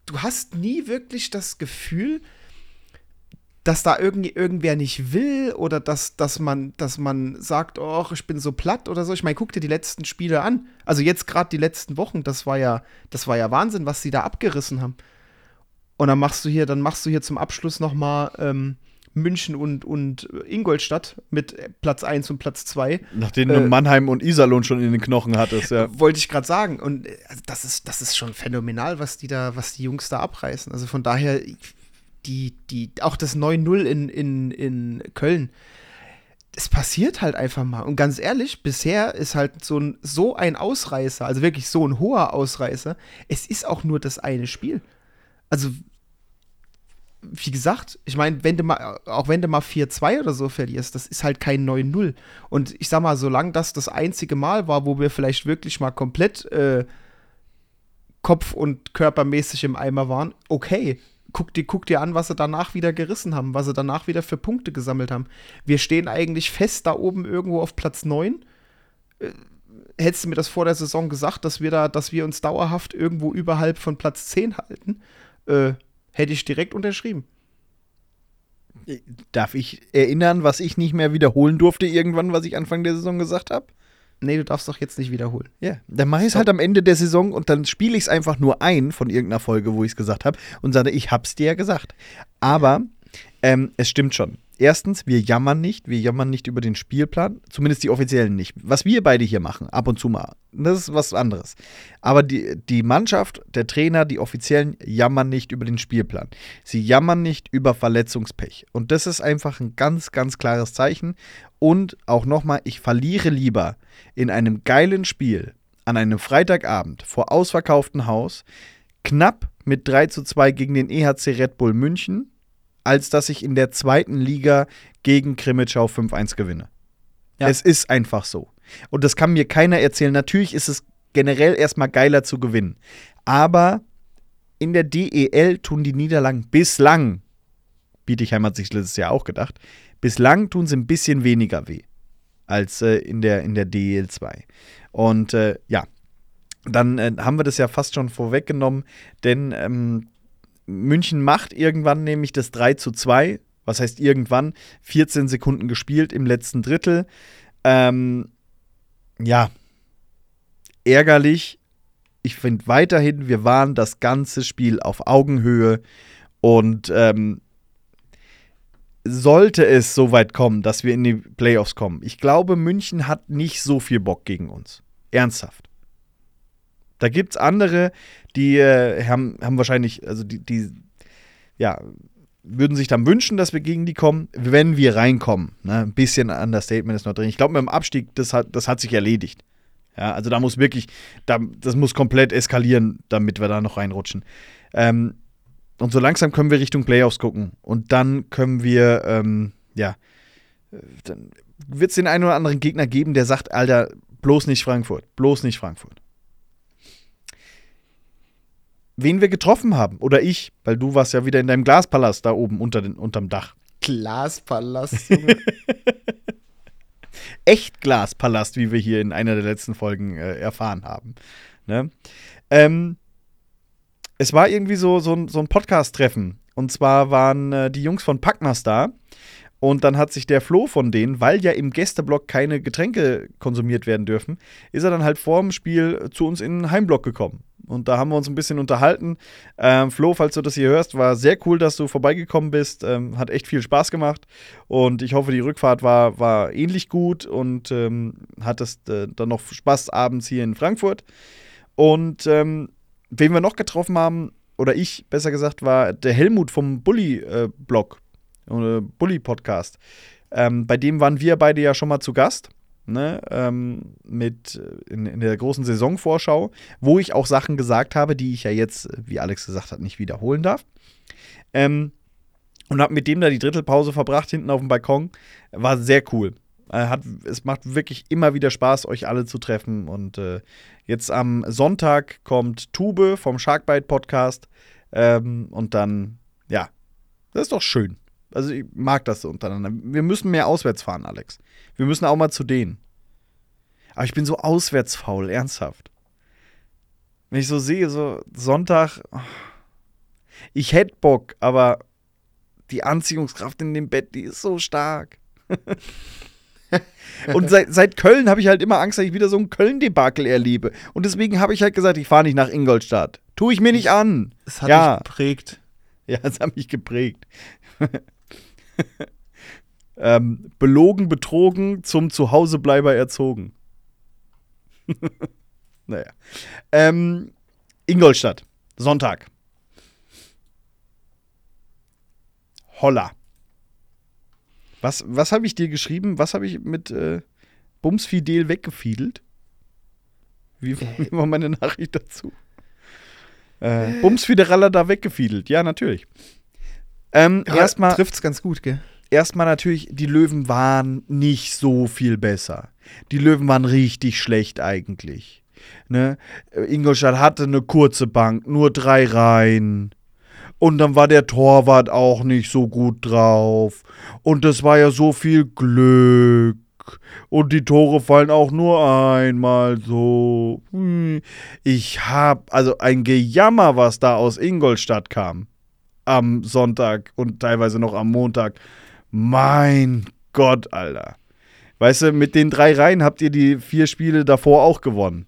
du hast nie wirklich das Gefühl, dass da irgendwie irgendwer nicht will oder dass, dass, man, dass man sagt, oh, ich bin so platt oder so. Ich meine, guck dir die letzten Spiele an. Also jetzt gerade die letzten Wochen, das war ja, das war ja Wahnsinn, was sie da abgerissen haben. Und dann machst du hier, dann machst du hier zum Abschluss noch mal ähm, München und, und Ingolstadt mit Platz 1 und Platz 2. Nachdem äh, du Mannheim und Iserlohn schon in den Knochen hattest, ja. Wollte ich gerade sagen. Und äh, das ist, das ist schon phänomenal, was die da, was die Jungs da abreißen. Also von daher, die, die, auch das 9-0 in, in, in Köln, es passiert halt einfach mal. Und ganz ehrlich, bisher ist halt so ein, so ein Ausreißer, also wirklich so ein hoher Ausreißer, es ist auch nur das eine Spiel. Also, wie gesagt, ich meine, wenn du mal, auch wenn du mal 4-2 oder so verlierst, das ist halt kein 9-0. Und ich sag mal, solange das das einzige Mal war, wo wir vielleicht wirklich mal komplett äh, kopf- und körpermäßig im Eimer waren, okay guck dir, guck dir an, was sie danach wieder gerissen haben, was sie danach wieder für Punkte gesammelt haben. Wir stehen eigentlich fest da oben irgendwo auf Platz 9. Äh, hättest du mir das vor der Saison gesagt, dass wir da, dass wir uns dauerhaft irgendwo überhalb von Platz 10 halten, äh, hätte ich direkt unterschrieben. Darf ich erinnern, was ich nicht mehr wiederholen durfte irgendwann, was ich Anfang der Saison gesagt habe? Nee, du darfst doch jetzt nicht wiederholen. Ja, dann mache ich es halt am Ende der Saison und dann spiele ich es einfach nur ein von irgendeiner Folge, wo ich es gesagt habe und sage, ich hab's dir ja gesagt. Aber ähm, es stimmt schon. Erstens, wir jammern nicht, wir jammern nicht über den Spielplan, zumindest die offiziellen nicht. Was wir beide hier machen, ab und zu mal, das ist was anderes. Aber die, die Mannschaft, der Trainer, die offiziellen jammern nicht über den Spielplan. Sie jammern nicht über Verletzungspech. Und das ist einfach ein ganz, ganz klares Zeichen. Und auch nochmal, ich verliere lieber in einem geilen Spiel an einem Freitagabend vor ausverkauftem Haus, knapp mit 3 zu 2 gegen den EHC Red Bull München als dass ich in der zweiten Liga gegen Krimitschau 5-1 gewinne. Ja. Es ist einfach so. Und das kann mir keiner erzählen. Natürlich ist es generell erstmal geiler zu gewinnen. Aber in der DEL tun die Niederlagen bislang, Bietigheim hat sich letztes Jahr auch gedacht, bislang tun sie ein bisschen weniger weh als äh, in, der, in der DEL 2. Und äh, ja, dann äh, haben wir das ja fast schon vorweggenommen, denn ähm, München macht irgendwann nämlich das 3 zu 2. Was heißt irgendwann? 14 Sekunden gespielt im letzten Drittel. Ähm, ja, ärgerlich. Ich finde weiterhin, wir waren das ganze Spiel auf Augenhöhe und ähm, sollte es so weit kommen, dass wir in die Playoffs kommen. Ich glaube, München hat nicht so viel Bock gegen uns. Ernsthaft. Da gibt es andere, die äh, haben, haben wahrscheinlich, also die, die, ja, würden sich dann wünschen, dass wir gegen die kommen, wenn wir reinkommen. Ne? Ein bisschen Understatement ist noch drin. Ich glaube, mit dem Abstieg, das hat, das hat sich erledigt. Ja, also da muss wirklich, da, das muss komplett eskalieren, damit wir da noch reinrutschen. Ähm, und so langsam können wir Richtung Playoffs gucken. Und dann können wir, ähm, ja, dann wird es den einen oder anderen Gegner geben, der sagt, Alter, bloß nicht Frankfurt, bloß nicht Frankfurt wen wir getroffen haben. Oder ich, weil du warst ja wieder in deinem Glaspalast da oben unter den, unterm Dach. Glaspalast. Echt Glaspalast, wie wir hier in einer der letzten Folgen äh, erfahren haben. Ne? Ähm, es war irgendwie so, so, so ein Podcast-Treffen. Und zwar waren äh, die Jungs von Packmas da. Und dann hat sich der Flo von denen, weil ja im Gästeblock keine Getränke konsumiert werden dürfen, ist er dann halt vor dem Spiel zu uns in den Heimblock gekommen. Und da haben wir uns ein bisschen unterhalten. Ähm, Flo, falls du das hier hörst, war sehr cool, dass du vorbeigekommen bist. Ähm, hat echt viel Spaß gemacht. Und ich hoffe, die Rückfahrt war, war ähnlich gut und ähm, hattest äh, dann noch Spaß abends hier in Frankfurt. Und ähm, wen wir noch getroffen haben, oder ich besser gesagt, war der Helmut vom Bully-Blog. Äh, oder Bully-Podcast. Ähm, bei dem waren wir beide ja schon mal zu Gast. Ne, ähm, mit äh, in, in, der großen Saisonvorschau, wo ich auch Sachen gesagt habe, die ich ja jetzt, wie Alex gesagt hat, nicht wiederholen darf. Ähm, und habe mit dem da die Drittelpause verbracht hinten auf dem Balkon. War sehr cool. Hat, es macht wirklich immer wieder Spaß, euch alle zu treffen. Und äh, jetzt am Sonntag kommt Tube vom Sharkbite Podcast. Ähm, und dann, ja, das ist doch schön. Also ich mag das so untereinander. Wir müssen mehr auswärts fahren, Alex. Wir müssen auch mal zu denen. Aber ich bin so auswärtsfaul, ernsthaft. Wenn ich so sehe, so Sonntag, ich hätte Bock, aber die Anziehungskraft in dem Bett, die ist so stark. und seit, seit Köln habe ich halt immer Angst, dass ich wieder so ein Köln-Debakel erlebe. Und deswegen habe ich halt gesagt, ich fahre nicht nach Ingolstadt. Tue ich mir nicht an. Es hat Ja. mich geprägt. Ja, es hat mich geprägt. ähm, belogen, betrogen, zum Zuhausebleiber erzogen. naja. Ähm, Ingolstadt, Sonntag. Holla. Was, was habe ich dir geschrieben? Was habe ich mit äh, Bums Fidel weggefiedelt? Wie, wie war meine Nachricht dazu? Äh, Bums Fideralla da weggefiedelt. Ja, natürlich. Ähm, erstmal Trifft's ganz gut, gell? erstmal natürlich, die Löwen waren nicht so viel besser. Die Löwen waren richtig schlecht eigentlich. Ne? Äh, Ingolstadt hatte eine kurze Bank, nur drei Reihen. Und dann war der Torwart auch nicht so gut drauf. Und es war ja so viel Glück. Und die Tore fallen auch nur einmal so. Ich hab, also ein Gejammer, was da aus Ingolstadt kam. Am Sonntag und teilweise noch am Montag. Mein Gott, Alter. Weißt du, mit den drei Reihen habt ihr die vier Spiele davor auch gewonnen.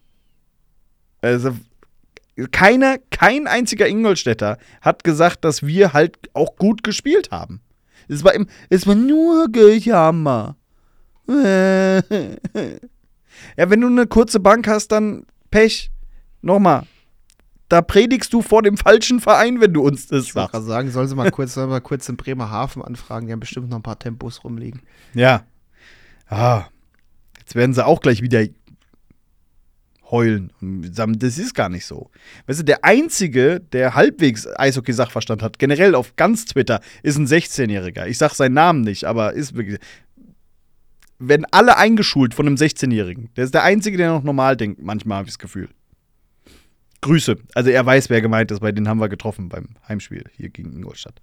Also, keiner, kein einziger Ingolstädter hat gesagt, dass wir halt auch gut gespielt haben. Es war, im, es war nur Gejammer. ja, wenn du eine kurze Bank hast, dann Pech. Nochmal. Da predigst du vor dem falschen Verein, wenn du uns das Ich sagst. sagen, soll sie mal kurz, soll mal kurz in Bremerhaven anfragen. Die haben bestimmt noch ein paar Tempos rumliegen. Ja. Ah. Jetzt werden sie auch gleich wieder heulen. Und sagen, Das ist gar nicht so. Weißt du, der Einzige, der halbwegs Eishockey-Sachverstand hat, generell auf ganz Twitter, ist ein 16-Jähriger. Ich sag seinen Namen nicht, aber ist wirklich. Werden alle eingeschult von einem 16-Jährigen. Der ist der Einzige, der noch normal denkt, manchmal habe ich das Gefühl. Grüße. Also er weiß, wer gemeint ist, weil den haben wir getroffen beim Heimspiel hier gegen Ingolstadt.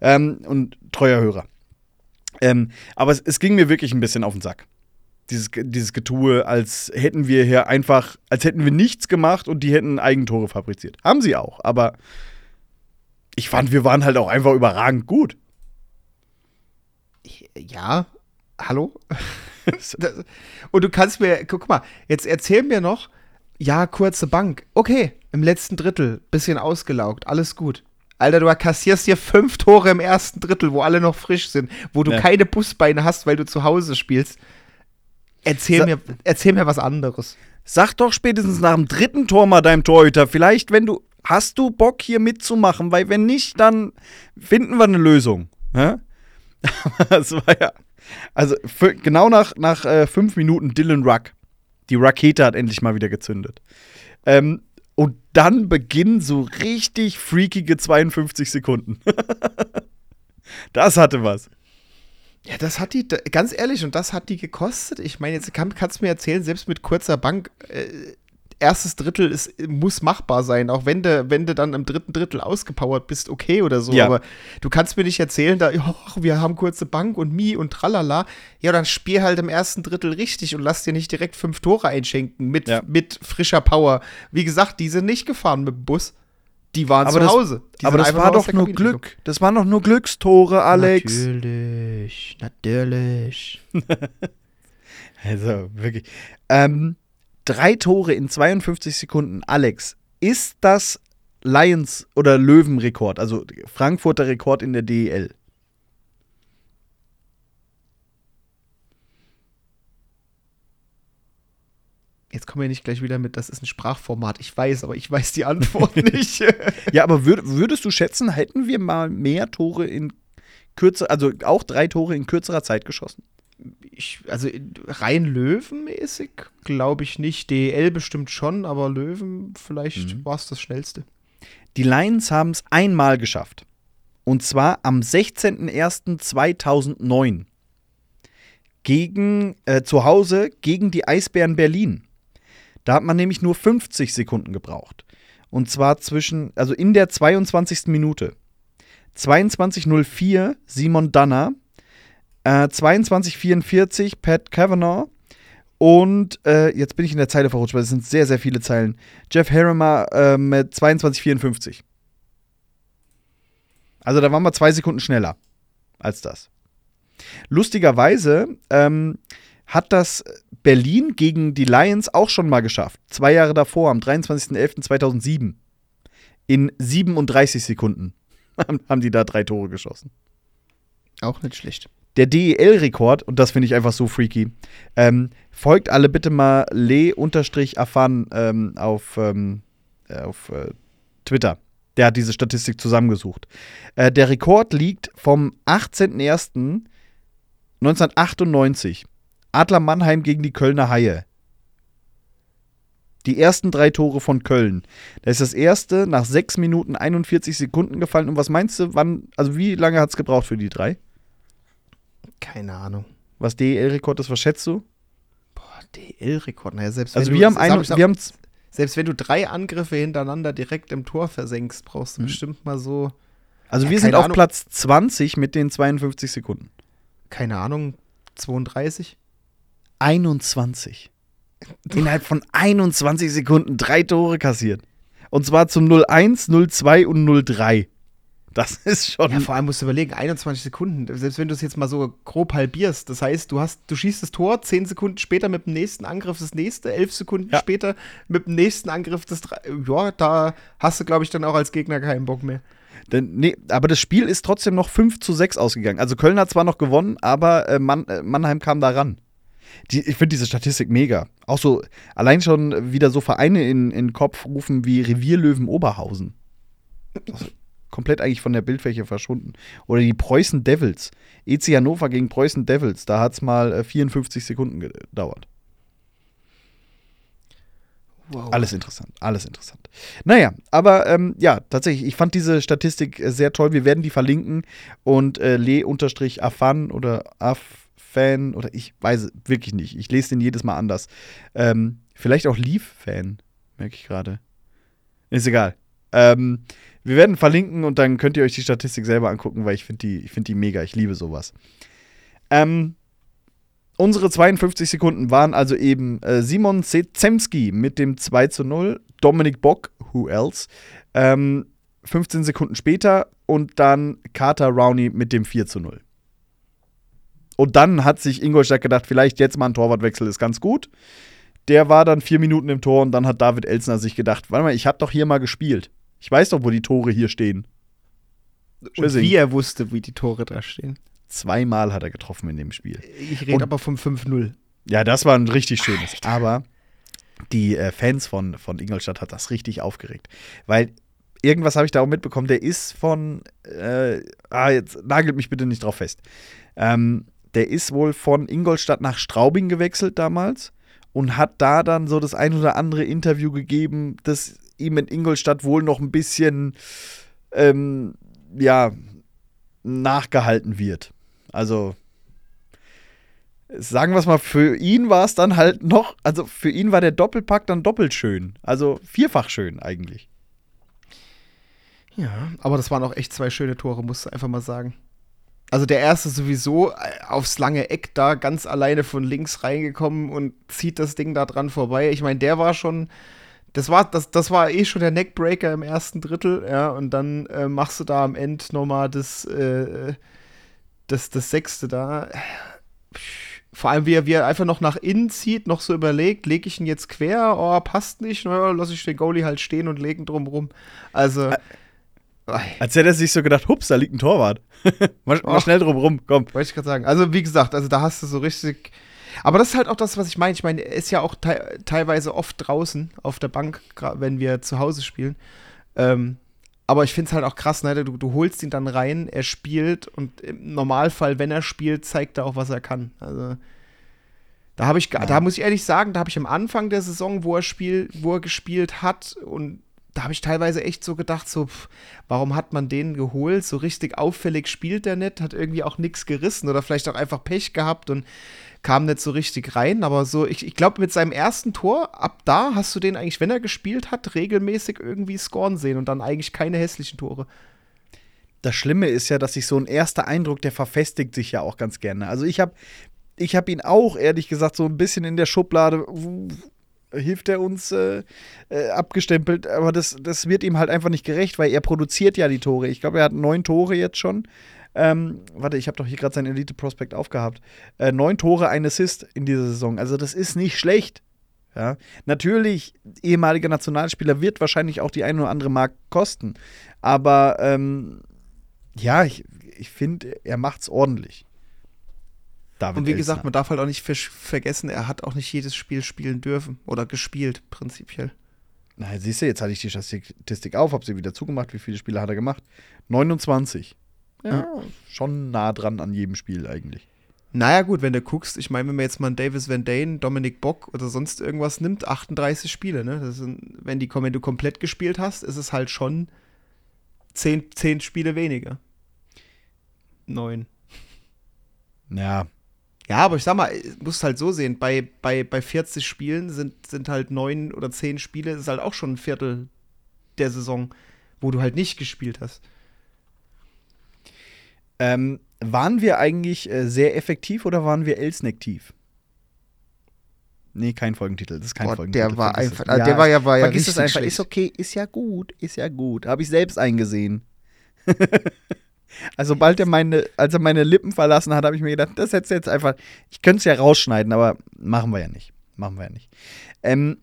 Ähm, und treuer Hörer. Ähm, aber es, es ging mir wirklich ein bisschen auf den Sack. Dieses, dieses Getue, als hätten wir hier einfach, als hätten wir nichts gemacht und die hätten Eigentore fabriziert. Haben sie auch, aber ich fand, wir waren halt auch einfach überragend gut. Ja, hallo? Und du kannst mir, guck mal, jetzt erzähl mir noch, ja, kurze Bank. Okay, im letzten Drittel, bisschen ausgelaugt, alles gut. Alter, du kassierst hier fünf Tore im ersten Drittel, wo alle noch frisch sind, wo du Ja. keine Busbeine hast, weil du zu Hause spielst. Erzähl, Sa- mir, erzähl mir was anderes. Sag doch spätestens nach dem dritten Tor mal deinem Torhüter, vielleicht, wenn du, hast du Bock hier mitzumachen, weil wenn nicht, dann finden wir eine Lösung. Hä? das war ja, also für, genau nach, nach äh, fünf Minuten Dylan Ruck. Die Rakete hat endlich mal wieder gezündet. Ähm, und dann beginnen so richtig freakige 52 Sekunden. das hatte was. Ja, das hat die, ganz ehrlich, und das hat die gekostet. Ich meine, jetzt kann, kannst du mir erzählen, selbst mit kurzer Bank, äh, erstes Drittel ist, muss machbar sein, auch wenn du, wenn du dann im dritten Drittel ausgepowert bist, okay oder so. Ja. Aber du kannst mir nicht erzählen, da, ja, wir haben kurze Bank und Mi und tralala. Ja, dann spiel halt im ersten Drittel richtig und lass dir nicht direkt fünf Tore einschenken mit, Ja. mit frischer Power. Wie gesagt, die sind nicht gefahren mit dem Bus. Die waren Aber zu das- Hause. Die Aber das war doch nur Kabine gekommen. Glück. Das waren doch nur Glückstore, Alex. Natürlich, natürlich. Also wirklich. Ähm, drei Tore in 52 Sekunden. Alex, ist das Lions- oder Löwen-Rekord, also Frankfurter Rekord in der DEL? Jetzt kommen wir nicht gleich wieder mit, das ist ein Sprachformat. Ich weiß, aber ich weiß die Antwort nicht. Ja, aber würd, würdest du schätzen, hätten wir mal mehr Tore in kürzer, also auch drei Tore in kürzerer Zeit geschossen? Ich, also rein Löwenmäßig glaube ich nicht. DL bestimmt schon, aber Löwen, vielleicht war es das schnellste. Die Lions haben es einmal geschafft. Und zwar am 16.01.2009. Gegen, äh, zu Hause gegen die Eisbären Berlin. Da hat man nämlich nur 50 Sekunden gebraucht. Und zwar zwischen, also in der 22. Minute. 22.04 Simon Danner, äh, 22.44 Pat Kavanaugh und äh, jetzt bin ich in der Zeile verrutscht, weil es sind sehr, sehr viele Zeilen. Jeff Harrimer äh, mit 22,54. Also da waren wir zwei Sekunden schneller. als das. Lustigerweise ähm, hat das Berlin gegen die Lions auch schon mal geschafft. Zwei Jahre davor, am 23.11.2007. In 37 Sekunden haben die da drei Tore geschossen. Auch nicht schlecht. Der DEL-Rekord, und das finde ich einfach so freaky, ähm, folgt alle bitte mal le-afan ähm, auf, ähm, äh, auf äh, Twitter. Der hat diese Statistik zusammengesucht. Äh, der Rekord liegt vom 18.01.1998. Adler Mannheim gegen die Kölner Haie. Die ersten drei Tore von Köln. Da ist das erste nach 6 Minuten 41 Sekunden gefallen. Und was meinst du, wann, also wie lange hat es gebraucht für die drei? Keine Ahnung. Was DEL-Rekord ist, was schätzt du? Boah, DL-Rekord. Naja, selbst Also wenn wir du, haben, ein, auch- wir haben selbst wenn du drei Angriffe hintereinander direkt im Tor versenkst, brauchst du Mhm. bestimmt mal so, also Ja, wir sind auf Ahnung. Platz 20 mit den 52 Sekunden. keine Ahnung, 32? 21. Innerhalb von 21 Sekunden drei Tore kassiert. Und zwar zum 0-1, 0-2 und 0-3. Das ist schon. Ja, vor allem musst du überlegen, 21 Sekunden, selbst wenn du es jetzt mal so grob halbierst, das heißt, du hast, du schießt das Tor, 10 Sekunden später mit dem nächsten Angriff das nächste, 11 Sekunden Ja. später mit dem nächsten Angriff das ja, da hast du, glaube ich, dann auch als Gegner keinen Bock mehr. Denn, nee, aber das Spiel ist trotzdem noch 5 zu 6 ausgegangen. Also Köln hat zwar noch gewonnen, aber äh, Mann, äh, Mannheim kam da ran. Die, ich finde diese Statistik mega. Auch so, allein schon wieder so Vereine in, in den Kopf rufen wie Revierlöwen Oberhausen. Also, komplett eigentlich von der Bildfläche verschwunden. Oder die Preußen Devils. EC Hannover gegen Preußen Devils. Da hat es mal äh, 54 Sekunden gedauert. Wow. Alles interessant, alles interessant. Naja, aber ähm, ja, tatsächlich, ich fand diese Statistik äh, sehr toll. Wir werden die verlinken und äh, le-afan oder affan oder ich weiß es wirklich nicht. Ich lese den jedes Mal anders. Ähm, vielleicht auch Leaf-Fan, merke ich gerade. Ist egal. Ähm, wir werden verlinken und dann könnt ihr euch die Statistik selber angucken, weil ich finde die, find die mega. Ich liebe sowas. Ähm, Unsere 52 Sekunden waren also eben äh, Simon Zemski mit dem 2 zu 0, Dominik Bock, who else, ähm, 15 Sekunden später und dann Carter Rowney mit dem 4 zu 0. Und dann hat sich Ingolstadt gedacht, vielleicht jetzt mal ein Torwartwechsel ist ganz gut. Der war dann vier Minuten im Tor und dann hat David Elsner sich gedacht, warte mal, ich habe doch hier mal gespielt. Ich weiß doch, wo die Tore hier stehen. Und wie er wusste, wie die Tore da stehen. Zweimal hat er getroffen in dem Spiel. Ich rede aber vom 5-0. Ja, das war ein richtig schönes. Aber die äh, Fans von, von Ingolstadt hat das richtig aufgeregt. Weil irgendwas habe ich da auch mitbekommen, der ist von, äh, ah, jetzt nagelt mich bitte nicht drauf fest. Ähm, der ist wohl von Ingolstadt nach Straubing gewechselt damals und hat da dann so das ein oder andere Interview gegeben, das ihm in Ingolstadt wohl noch ein bisschen, ähm, ja, nachgehalten wird. Also, sagen wir es mal, für ihn war es dann halt noch, also für ihn war der Doppelpack dann doppelt schön. Also vierfach schön eigentlich. Ja, aber das waren auch echt zwei schöne Tore, musst du einfach mal sagen. Also der erste sowieso äh, aufs lange Eck da ganz alleine von links reingekommen und zieht das Ding da dran vorbei. Ich meine, der war schon, das war, das, das war eh schon der Neckbreaker im ersten Drittel, ja, und dann äh, machst du da am Ende nochmal das, äh, das, das sechste da. Vor allem, wie er, wie er einfach noch nach innen zieht, noch so überlegt, lege ich ihn jetzt quer, oh, passt nicht, naja, lass ich den Goalie halt stehen und legen drum rum. Also, Als hätte er sich so gedacht, hups, da liegt ein Torwart. mal, mal Ach. schnell drum rum, komm. Wollte ich gerade sagen. Also, wie gesagt, also da hast du so richtig. Aber das ist halt auch das, was ich meine. Ich meine, er ist ja auch te teilweise oft draußen auf der Bank, wenn wir zu Hause spielen. Ähm, aber ich finde es halt auch krass, ne? Du, du holst ihn dann rein, er spielt und im Normalfall, wenn er spielt, zeigt er auch, was er kann. Also. Da habe ich, Ja. da muss ich ehrlich sagen, da habe ich am Anfang der Saison, wo er spiel, wo er gespielt hat und da habe ich teilweise echt so gedacht, so, pff, warum hat man den geholt? So richtig auffällig spielt der nicht, hat irgendwie auch nichts gerissen oder vielleicht auch einfach Pech gehabt und kam nicht so richtig rein. Aber so, ich, ich glaube, mit seinem ersten Tor, ab da hast du den eigentlich, wenn er gespielt hat, regelmäßig irgendwie scoren sehen und dann eigentlich keine hässlichen Tore. Das Schlimme ist ja, dass sich so ein erster Eindruck, der verfestigt sich ja auch ganz gerne. Also ich habe ich hab ihn auch, ehrlich gesagt, so ein bisschen in der Schublade hilft er uns äh, äh, abgestempelt. Aber das, das wird ihm halt einfach nicht gerecht, weil er produziert ja die Tore. Ich glaube, er hat neun Tore jetzt schon. Ähm, warte, ich habe doch hier gerade sein Elite-Prospekt aufgehabt. Äh, neun Tore, ein Assist in dieser Saison. Also das ist nicht schlecht. Ja, natürlich, ehemaliger Nationalspieler wird wahrscheinlich auch die ein oder andere Mark kosten. Aber ähm, ja, ich, ich finde, er macht's ordentlich. David Und wie Elsner. gesagt, man darf halt auch nicht vergessen, er hat auch nicht jedes Spiel spielen dürfen oder gespielt, prinzipiell. Na, siehst du, jetzt hatte ich die Statistik auf, habe sie wieder zugemacht. Wie viele Spiele hat er gemacht? 29. Ja, schon nah dran an jedem Spiel eigentlich. Naja, gut, wenn du guckst, ich meine, wenn man jetzt mal einen Davis Van Dane, Dominic Bock oder sonst irgendwas nimmt, 38 Spiele, ne? Das sind, wenn, die, wenn du komplett gespielt hast, ist es halt schon 10, 10 Spiele weniger. Neun. Ja. Ja, aber ich sag mal, musst halt so sehen, bei, bei, bei 40 Spielen sind, sind halt neun oder zehn Spiele, ist halt auch schon ein Viertel der Saison, wo du halt nicht gespielt hast. Ähm, waren wir eigentlich äh, sehr effektiv oder waren wir elsnektiv? Nee, kein Folgentitel. Das ist kein Boah, Folgentitel. Der war einfach, ja, der war ja, war ja Vergiss es einfach. Schlecht. Ist okay, ist ja gut, ist ja gut. Habe ich selbst eingesehen. also, sobald er meine, als er meine Lippen verlassen hat, habe ich mir gedacht, das hätte jetzt einfach. Ich könnte es ja rausschneiden, aber machen wir ja nicht. Machen wir ja nicht. Ähm,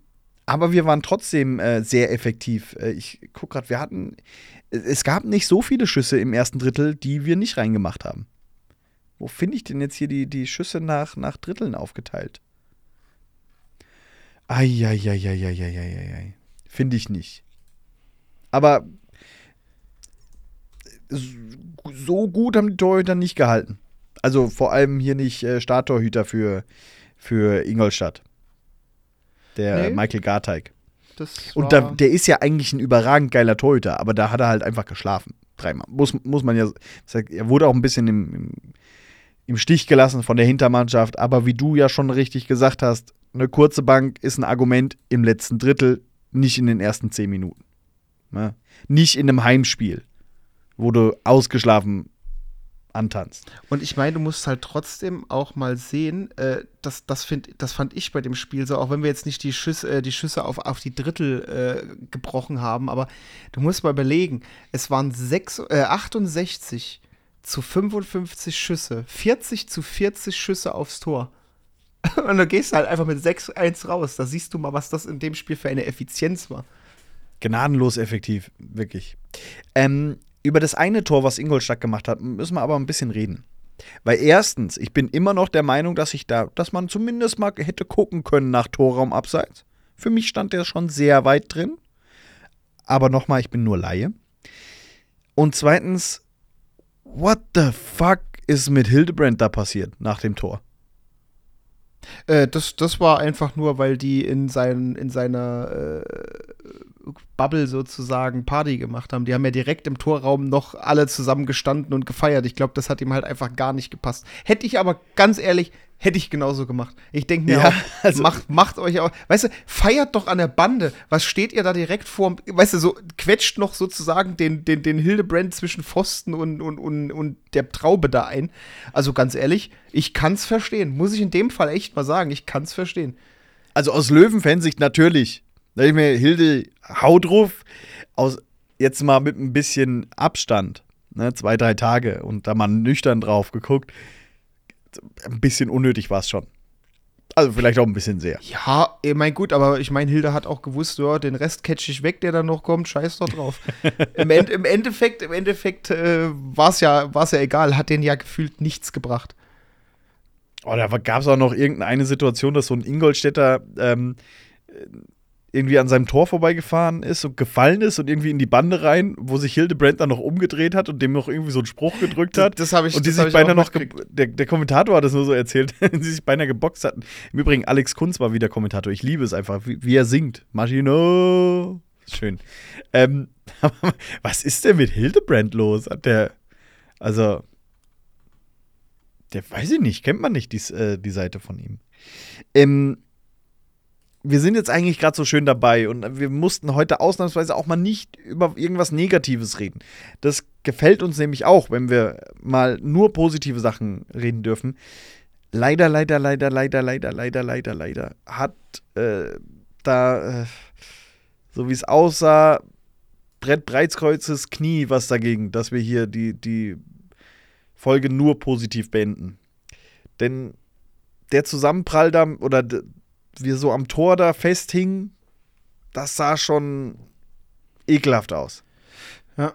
aber wir waren trotzdem äh, sehr effektiv. Äh, ich gucke gerade, wir hatten es gab nicht so viele Schüsse im ersten Drittel, die wir nicht reingemacht haben. Wo finde ich denn jetzt hier die, die Schüsse nach, nach Dritteln aufgeteilt? Eieieiei. Finde ich nicht. Aber so gut haben die Torhüter nicht gehalten. Also vor allem hier nicht äh, Starttorhüter für, für Ingolstadt. Der nee. Michael Garteig und da, der ist ja eigentlich ein überragend geiler Torhüter, aber da hat er halt einfach geschlafen. Dreimal. Muss, muss man ja. Er wurde auch ein bisschen im, im, im Stich gelassen von der Hintermannschaft, aber wie du ja schon richtig gesagt hast, eine kurze Bank ist ein Argument im letzten Drittel, nicht in den ersten zehn Minuten. Ne? Nicht in einem Heimspiel, wo du ausgeschlafen antanzt. Und ich meine, du musst halt trotzdem auch mal sehen, äh, das, das, find, das fand ich bei dem Spiel so, auch wenn wir jetzt nicht die Schüsse, äh, die Schüsse auf, auf die Drittel äh, gebrochen haben, aber du musst mal überlegen, es waren sechs, 68 äh, zu 55 Schüsse, 40 zu 40 Schüsse aufs Tor. Und da gehst du halt einfach mit 6-1 raus. Da siehst du mal, was das in dem Spiel für eine Effizienz war. Gnadenlos effektiv, wirklich. Ähm, über das eine Tor, was Ingolstadt gemacht hat, müssen wir aber ein bisschen reden. Weil erstens, ich bin immer noch der Meinung, dass ich da, dass man zumindest mal hätte gucken können nach Torraum abseits. Für mich stand der schon sehr weit drin. Aber nochmal, ich bin nur Laie. Und zweitens, what the fuck ist mit Hildebrand da passiert nach dem Tor? Äh, das, das war einfach nur, weil die in, sein, in seiner äh, Bubble sozusagen Party gemacht haben. Die haben ja direkt im Torraum noch alle zusammen gestanden und gefeiert. Ich glaube, das hat ihm halt einfach gar nicht gepasst. Hätte ich aber ganz ehrlich, hätte ich genauso gemacht. Ich denke mir ja, auch, also macht, macht euch auch, weißt du, feiert doch an der Bande. Was steht ihr da direkt vor, weißt du, so quetscht noch sozusagen den, den, den Hildebrand zwischen Pfosten und, und, und, und der Traube da ein. Also ganz ehrlich, ich kann's verstehen. Muss ich in dem Fall echt mal sagen, ich kann's verstehen. Also aus Löwenfansicht natürlich. Da ich mir, Hilde, hau drauf, aus, jetzt mal mit ein bisschen Abstand, ne, zwei, drei Tage und da mal nüchtern drauf geguckt. Ein bisschen unnötig war es schon. Also vielleicht auch ein bisschen sehr. Ja, ich mein gut, aber ich meine, Hilde hat auch gewusst, ja, den Rest catch ich weg, der dann noch kommt, scheiß doch drauf. Im, End, Im, Endeffekt, im Endeffekt äh, war es ja, war's ja egal, hat den ja gefühlt nichts gebracht. Oh, da gab es auch noch irgendeine Situation, dass so ein Ingolstädter ähm, irgendwie an seinem Tor vorbeigefahren ist und gefallen ist und irgendwie in die Bande rein, wo sich Hildebrand dann noch umgedreht hat und dem noch irgendwie so einen Spruch gedrückt hat. Das, das habe ich Und die sich beinahe noch, der, der Kommentator hat es nur so erzählt, die sich beinahe geboxt hatten. Im Übrigen, Alex Kunz war wieder Kommentator. Ich liebe es einfach, wie, wie er singt. Maschino. Schön. Ähm, was ist denn mit Hildebrand los? Hat der, also, der weiß ich nicht, kennt man nicht die, äh, die Seite von ihm. Ähm, wir sind jetzt eigentlich gerade so schön dabei und wir mussten heute ausnahmsweise auch mal nicht über irgendwas Negatives reden. Das gefällt uns nämlich auch, wenn wir mal nur positive Sachen reden dürfen. Leider, leider, leider, leider, leider, leider, leider, leider hat äh, da, äh, so wie es aussah, Brett Breitskreuzes Knie was dagegen, dass wir hier die, die Folge nur positiv beenden. Denn der Zusammenprall da oder wir so am Tor da festhingen, das sah schon ekelhaft aus. Ja.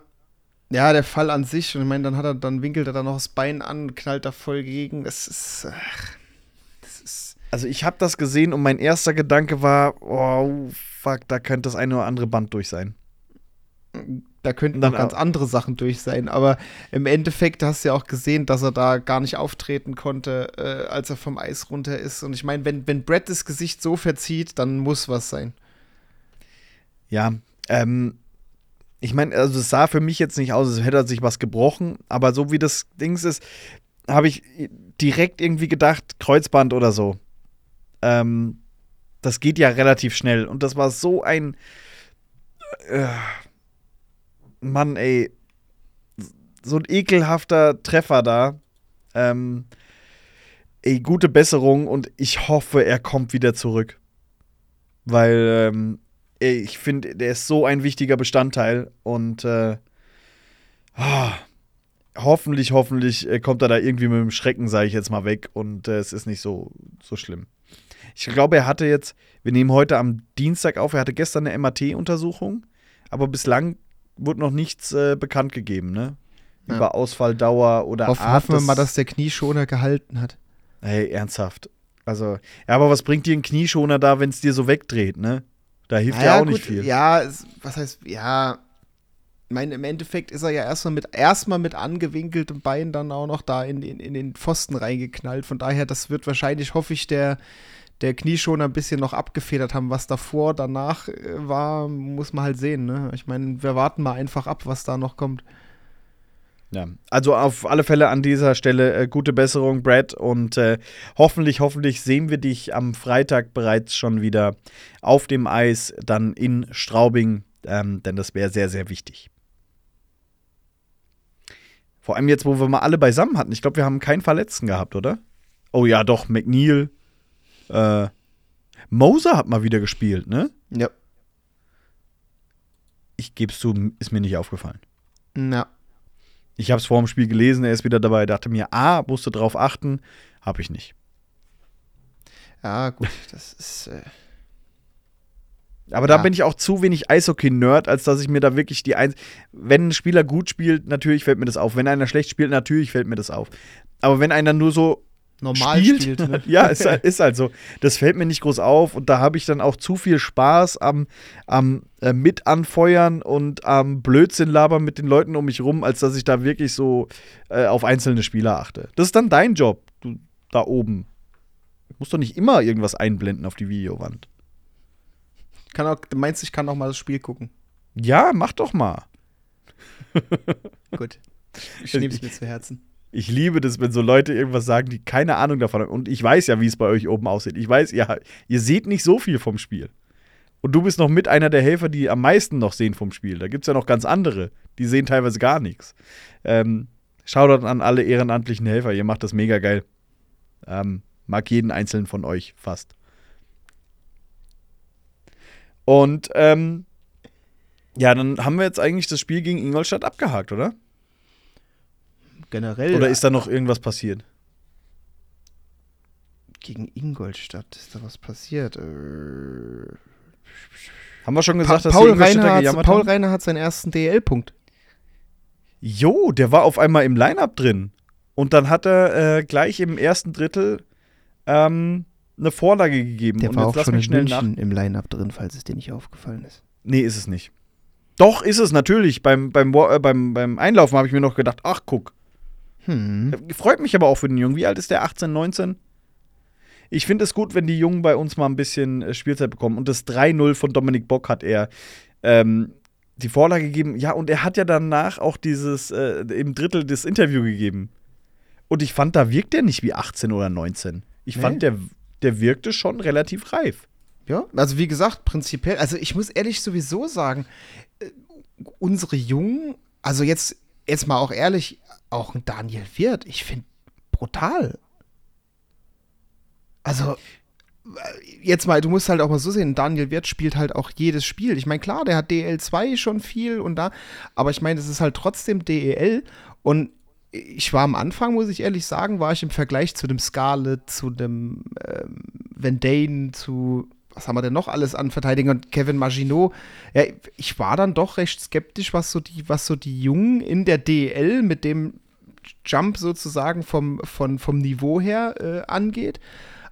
Ja, der Fall an sich, und ich meine, dann hat er, dann winkelt er da noch das Bein an, knallt da voll gegen. Das ist. Ach, das ist. Also ich habe das gesehen und mein erster Gedanke war, oh fuck, da könnte das eine oder andere Band durch sein. Da könnten noch ganz andere Sachen durch sein, aber im Endeffekt hast du ja auch gesehen, dass er da gar nicht auftreten konnte, äh, als er vom Eis runter ist. Und ich meine, wenn, wenn Brett das Gesicht so verzieht, dann muss was sein. Ja, ähm, ich meine, also es sah für mich jetzt nicht aus, als hätte er sich was gebrochen, aber so wie das Dings ist, habe ich direkt irgendwie gedacht, Kreuzband oder so. Ähm, das geht ja relativ schnell und das war so ein äh, Mann, ey, so ein ekelhafter Treffer da. Ähm, ey, gute Besserung und ich hoffe, er kommt wieder zurück. Weil ähm, ich finde, der ist so ein wichtiger Bestandteil und äh, oh, hoffentlich, hoffentlich äh, kommt er da irgendwie mit dem Schrecken, sage ich jetzt mal, weg und äh, es ist nicht so, so schlimm. Ich glaube, er hatte jetzt, wir nehmen heute am Dienstag auf, er hatte gestern eine MAT-Untersuchung, aber bislang wurde noch nichts äh, bekannt gegeben, ne? Ja. Über Ausfalldauer oder Hoff, Art Hoffen wir mal, dass der Knieschoner gehalten hat. Ey, ernsthaft. Also, ja, aber was bringt dir ein Knieschoner da, wenn es dir so wegdreht, ne? Da hilft ja auch gut, nicht viel. Ja, was heißt, ja, mein, im Endeffekt ist er ja erstmal mit, erstmal mit angewinkeltem Bein dann auch noch da in, in, in den Pfosten reingeknallt. Von daher, das wird wahrscheinlich, hoffe ich, der, der Knieschoner ein bisschen noch abgefedert haben. Was davor, danach äh, war, muss man halt sehen. Ne? Ich meine, wir warten mal einfach ab, was da noch kommt. Ja, also auf alle Fälle an dieser Stelle äh, gute Besserung, Brad. Und äh, hoffentlich, hoffentlich sehen wir dich am Freitag bereits schon wieder auf dem Eis, dann in Straubing, ähm, denn das wäre sehr, sehr wichtig. Vor allem jetzt, wo wir mal alle beisammen hatten. Ich glaube, wir haben keinen Verletzten gehabt, oder? Oh ja, doch, McNeil. Äh, Moser hat mal wieder gespielt, ne? Ja. Ich geb's zu, ist mir nicht aufgefallen. Ja. Ich habe es vor dem Spiel gelesen, er ist wieder dabei, dachte mir, ah, musst du drauf achten. Habe ich nicht. Ja, gut, das ist. Äh aber ja. da bin ich auch zu wenig Eishockey-Nerd, als dass ich mir da wirklich die Eins. Wenn ein Spieler gut spielt, natürlich fällt mir das auf. Wenn einer schlecht spielt, natürlich fällt mir das auf. Aber wenn einer nur so normal spielt. spielt ne? ja, ist, halt, ist halt so. Das fällt mir nicht groß auf und da habe ich dann auch zu viel Spaß am, am äh, Mitanfeuern und am Blödsinn labern mit den Leuten um mich rum, als dass ich da wirklich so äh, auf einzelne Spieler achte. Das ist dann dein Job, du da oben. Du musst doch nicht immer irgendwas einblenden auf die Videowand. Kann auch, du meinst, ich kann auch mal das Spiel gucken? Ja, mach doch mal. Gut. Ich nehme es mir zu Herzen. Ich liebe das, wenn so Leute irgendwas sagen, die keine Ahnung davon haben. Und ich weiß ja, wie es bei euch oben aussieht. Ich weiß, ihr, ihr seht nicht so viel vom Spiel. Und du bist noch mit einer der Helfer, die am meisten noch sehen vom Spiel. Da gibt es ja noch ganz andere, die sehen teilweise gar nichts. Ähm, Shoutout an alle ehrenamtlichen Helfer, ihr macht das mega geil. Ähm, mag jeden einzelnen von euch fast. Und ähm, ja, dann haben wir jetzt eigentlich das Spiel gegen Ingolstadt abgehakt, oder? Generell. Oder ist da noch irgendwas passiert? Gegen Ingolstadt ist da was passiert. Äh haben wir schon gesagt, pa dass Paul Reiner, hat, Paul Reiner hat seinen ersten DL-Punkt. Jo, der war auf einmal im Line-Up drin. Und dann hat er äh, gleich im ersten Drittel ähm, eine Vorlage gegeben. Der war auch schon in München im Line-Up drin, falls es dir nicht aufgefallen ist. Nee, ist es nicht. Doch, ist es natürlich. Beim, beim, äh, beim, beim Einlaufen habe ich mir noch gedacht, ach guck, hm. Freut mich aber auch für den Jungen. Wie alt ist der? 18, 19? Ich finde es gut, wenn die Jungen bei uns mal ein bisschen äh, Spielzeit bekommen. Und das 3-0 von Dominik Bock hat er ähm, die Vorlage gegeben. Ja, und er hat ja danach auch dieses äh, im Drittel das Interview gegeben. Und ich fand, da wirkt er nicht wie 18 oder 19. Ich nee. fand, der, der wirkte schon relativ reif. Ja, also wie gesagt, prinzipiell, also ich muss ehrlich sowieso sagen, äh, unsere Jungen, also jetzt, jetzt mal auch ehrlich, auch ein Daniel Wirth, ich finde brutal. Also, jetzt mal, du musst halt auch mal so sehen, Daniel Wirth spielt halt auch jedes Spiel. Ich meine, klar, der hat DL2 schon viel und da, aber ich meine, es ist halt trotzdem DEL und ich war am Anfang, muss ich ehrlich sagen, war ich im Vergleich zu dem Scarlett, zu dem ähm, Vendane, zu was haben wir denn noch alles an Verteidigern? Kevin Maginot. Ja, ich war dann doch recht skeptisch, was so die, was so die Jungen in der DEL mit dem Jump sozusagen vom, von, vom Niveau her äh, angeht.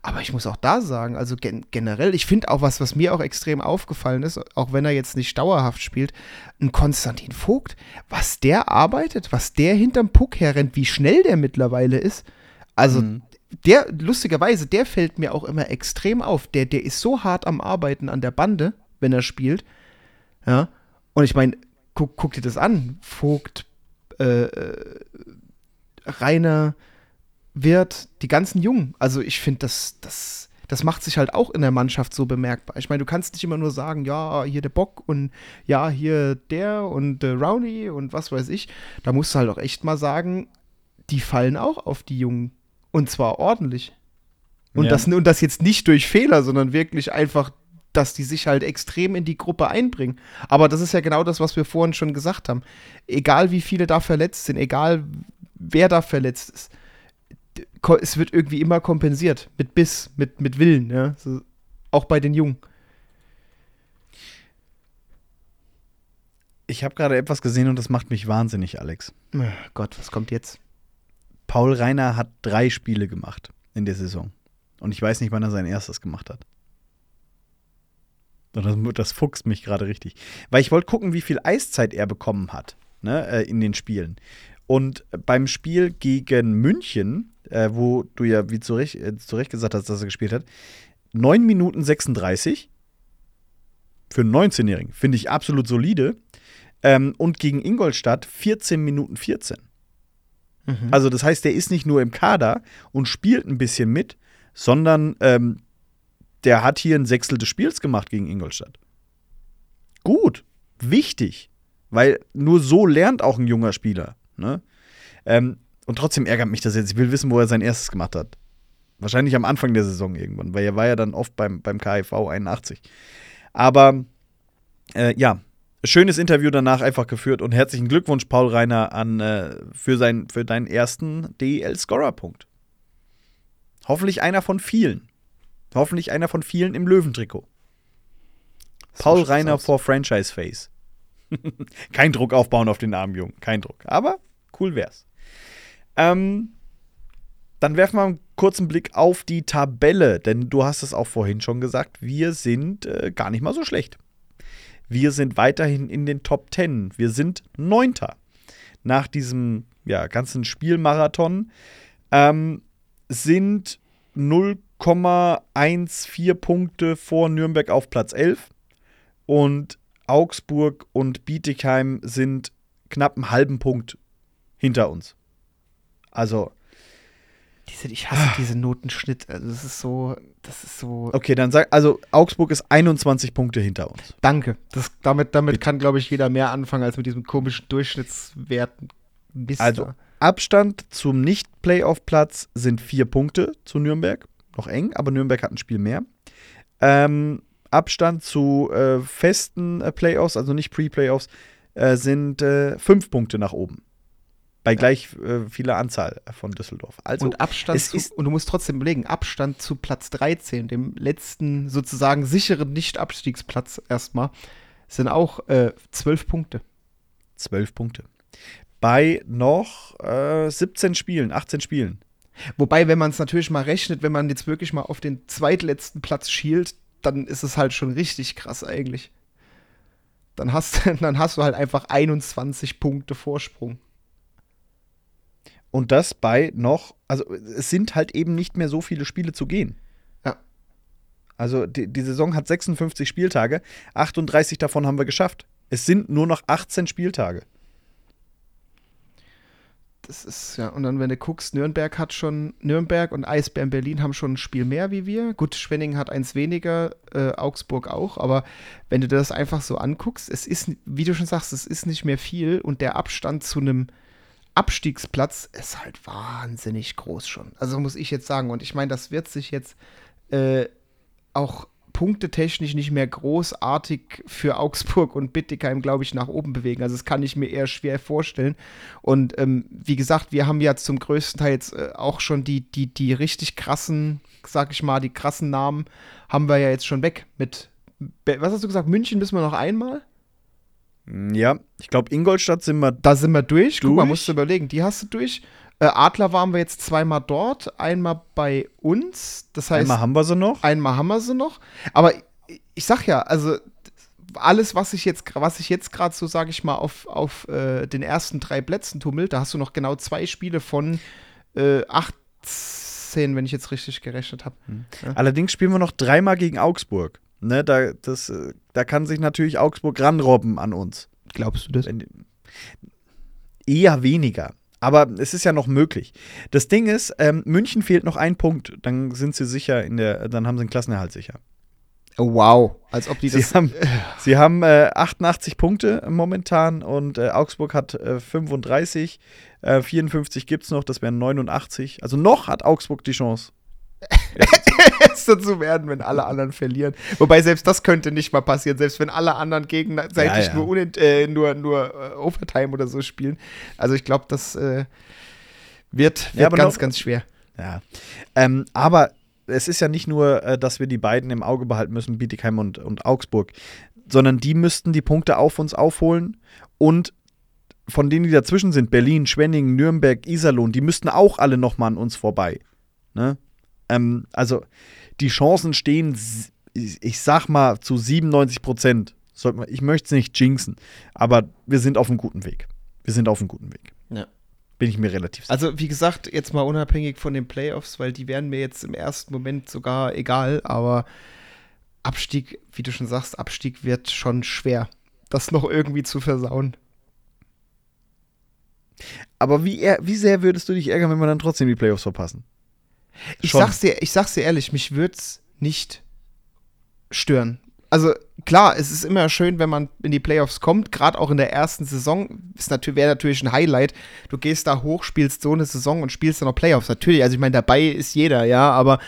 Aber ich muss auch da sagen, also gen generell, ich finde auch was, was mir auch extrem aufgefallen ist, auch wenn er jetzt nicht dauerhaft spielt, ein Konstantin Vogt, was der arbeitet, was der hinterm Puck herrennt, wie schnell der mittlerweile ist. Also mhm. Der, lustigerweise, der fällt mir auch immer extrem auf. Der, der ist so hart am Arbeiten an der Bande, wenn er spielt. Ja. Und ich meine, guck, guck, dir das an. Vogt, äh, äh Rainer, wird, die ganzen Jungen. Also ich finde, das, das, das macht sich halt auch in der Mannschaft so bemerkbar. Ich meine, du kannst nicht immer nur sagen, ja, hier der Bock und ja, hier der und äh, Rowney und was weiß ich. Da musst du halt auch echt mal sagen, die fallen auch auf die Jungen. Und zwar ordentlich. Und, ja. das, und das jetzt nicht durch Fehler, sondern wirklich einfach, dass die sich halt extrem in die Gruppe einbringen. Aber das ist ja genau das, was wir vorhin schon gesagt haben. Egal wie viele da verletzt sind, egal wer da verletzt ist es wird irgendwie immer kompensiert. Mit Biss, mit, mit Willen, ja. So, auch bei den Jungen. Ich habe gerade etwas gesehen und das macht mich wahnsinnig, Alex. Oh Gott, was kommt jetzt? Paul Reiner hat drei Spiele gemacht in der Saison. Und ich weiß nicht, wann er sein erstes gemacht hat. Das, das fuchst mich gerade richtig. Weil ich wollte gucken, wie viel Eiszeit er bekommen hat ne, äh, in den Spielen. Und beim Spiel gegen München äh, wo du ja, wie zu Recht, äh, zu Recht gesagt hast, dass er gespielt hat, 9 Minuten 36 für einen 19-Jährigen. Finde ich absolut solide. Ähm, und gegen Ingolstadt 14 Minuten 14. Mhm. Also, das heißt, der ist nicht nur im Kader und spielt ein bisschen mit, sondern ähm, der hat hier ein Sechstel des Spiels gemacht gegen Ingolstadt. Gut, wichtig, weil nur so lernt auch ein junger Spieler. Ne? Ähm, und trotzdem ärgert mich das jetzt. Ich will wissen, wo er sein erstes gemacht hat. Wahrscheinlich am Anfang der Saison irgendwann, weil er war ja dann oft beim, beim KIV 81. Aber äh, ja, schönes Interview danach einfach geführt und herzlichen Glückwunsch, Paul Reiner, an, äh, für, sein, für deinen ersten DEL-Scorer-Punkt. Hoffentlich einer von vielen. Hoffentlich einer von vielen im Löwentrikot. Paul Reiner vor Franchise Face. Kein Druck aufbauen auf den armen Jungen. Kein Druck. Aber cool wär's. Ähm, dann werfen wir einen kurzen Blick auf die Tabelle, denn du hast es auch vorhin schon gesagt, wir sind äh, gar nicht mal so schlecht. Wir sind weiterhin in den Top 10. Wir sind Neunter. Nach diesem ja, ganzen Spielmarathon ähm, sind 0,14 Punkte vor Nürnberg auf Platz 11 und Augsburg und Bietigheim sind knapp einen halben Punkt hinter uns. Also. Diese, ich hasse diese Notenschnitt. Also das ist so, das ist so. Okay, dann sag, also Augsburg ist 21 Punkte hinter uns. Danke. Das, damit damit kann, glaube ich, jeder mehr anfangen als mit diesem komischen Durchschnittswerten. Mist also Abstand zum Nicht-Playoff-Platz sind vier Punkte zu Nürnberg. Noch eng, aber Nürnberg hat ein Spiel mehr. Ähm, Abstand zu äh, festen äh, Playoffs, also nicht Pre-Playoffs, äh, sind äh, fünf Punkte nach oben bei gleich äh, vieler Anzahl von Düsseldorf. Also, und Abstand zu, und du musst trotzdem überlegen, Abstand zu Platz 13, dem letzten sozusagen sicheren Nicht-Abstiegsplatz erstmal, sind auch äh, zwölf Punkte. Zwölf Punkte. Bei noch äh, 17 Spielen, 18 Spielen. Wobei, wenn man es natürlich mal rechnet, wenn man jetzt wirklich mal auf den zweitletzten Platz schielt, dann ist es halt schon richtig krass eigentlich. Dann hast, dann hast du halt einfach 21 Punkte Vorsprung. Und das bei noch, also es sind halt eben nicht mehr so viele Spiele zu gehen. Ja. Also die, die Saison hat 56 Spieltage, 38 davon haben wir geschafft. Es sind nur noch 18 Spieltage. Das ist ja, und dann, wenn du guckst, Nürnberg hat schon, Nürnberg und Eisbären Berlin haben schon ein Spiel mehr wie wir. Gut, Schwenning hat eins weniger, äh, Augsburg auch, aber wenn du das einfach so anguckst, es ist, wie du schon sagst, es ist nicht mehr viel und der Abstand zu einem Abstiegsplatz ist halt wahnsinnig groß schon. Also muss ich jetzt sagen. Und ich meine, das wird sich jetzt äh, auch punktetechnisch nicht mehr großartig für Augsburg und Bittigheim, glaube ich, nach oben bewegen. Also das kann ich mir eher schwer vorstellen. Und ähm, wie gesagt, wir haben ja zum größten Teil jetzt äh, auch schon die, die, die richtig krassen, sag ich mal, die krassen Namen haben wir ja jetzt schon weg. Mit, was hast du gesagt, München müssen wir noch einmal? Ja, ich glaube, Ingolstadt sind wir. Da sind wir durch. durch. Guck mal, musst du überlegen, die hast du durch. Äh, Adler waren wir jetzt zweimal dort, einmal bei uns. Das heißt, einmal haben wir sie noch. Einmal haben wir sie noch. Aber ich, ich sag ja, also alles, was ich jetzt, was ich jetzt gerade so, sage ich mal, auf, auf äh, den ersten drei Plätzen tummelt, da hast du noch genau zwei Spiele von äh, 18, wenn ich jetzt richtig gerechnet habe. Hm. Ja. Allerdings spielen wir noch dreimal gegen Augsburg. Ne, da, das, äh, da kann sich natürlich Augsburg ranrobben an uns. Glaubst du das? Eher weniger. Aber es ist ja noch möglich. Das Ding ist, ähm, München fehlt noch ein Punkt. Dann sind sie sicher in der, dann haben sie einen Klassenerhalt sicher. Oh, wow, als ob die das. Sie haben, sie haben äh, 88 Punkte momentan und äh, Augsburg hat äh, 35. 54 gibt es noch, das wären 89. Also noch hat Augsburg die Chance. Erster zu werden, wenn alle anderen verlieren. Wobei selbst das könnte nicht mal passieren, selbst wenn alle anderen gegenseitig ja, ja. nur, äh, nur, nur äh, Overtime oder so spielen. Also ich glaube, das äh, wird, wird ja, ganz, noch, ganz schwer. Ja. Ähm, aber es ist ja nicht nur, äh, dass wir die beiden im Auge behalten müssen, Bietigheim und, und Augsburg, sondern die müssten die Punkte auf uns aufholen und von denen, die dazwischen sind, Berlin, Schwenningen, Nürnberg, Iserlohn, die müssten auch alle nochmal an uns vorbei. Ne? Ähm, also die Chancen stehen, ich sag mal, zu 97 Prozent. Ich möchte es nicht jinxen, aber wir sind auf einem guten Weg. Wir sind auf einem guten Weg. Ja. Bin ich mir relativ sicher. Also, wie gesagt, jetzt mal unabhängig von den Playoffs, weil die wären mir jetzt im ersten Moment sogar egal, aber Abstieg, wie du schon sagst, Abstieg wird schon schwer, das noch irgendwie zu versauen. Aber wie, wie sehr würdest du dich ärgern, wenn wir dann trotzdem die Playoffs verpassen? Ich sag's, dir, ich sag's dir ehrlich, mich würd's nicht stören. Also klar, es ist immer schön, wenn man in die Playoffs kommt, gerade auch in der ersten Saison. Natürlich, wäre natürlich ein Highlight. Du gehst da hoch, spielst so eine Saison und spielst dann noch Playoffs. Natürlich, also ich meine, dabei ist jeder, ja, aber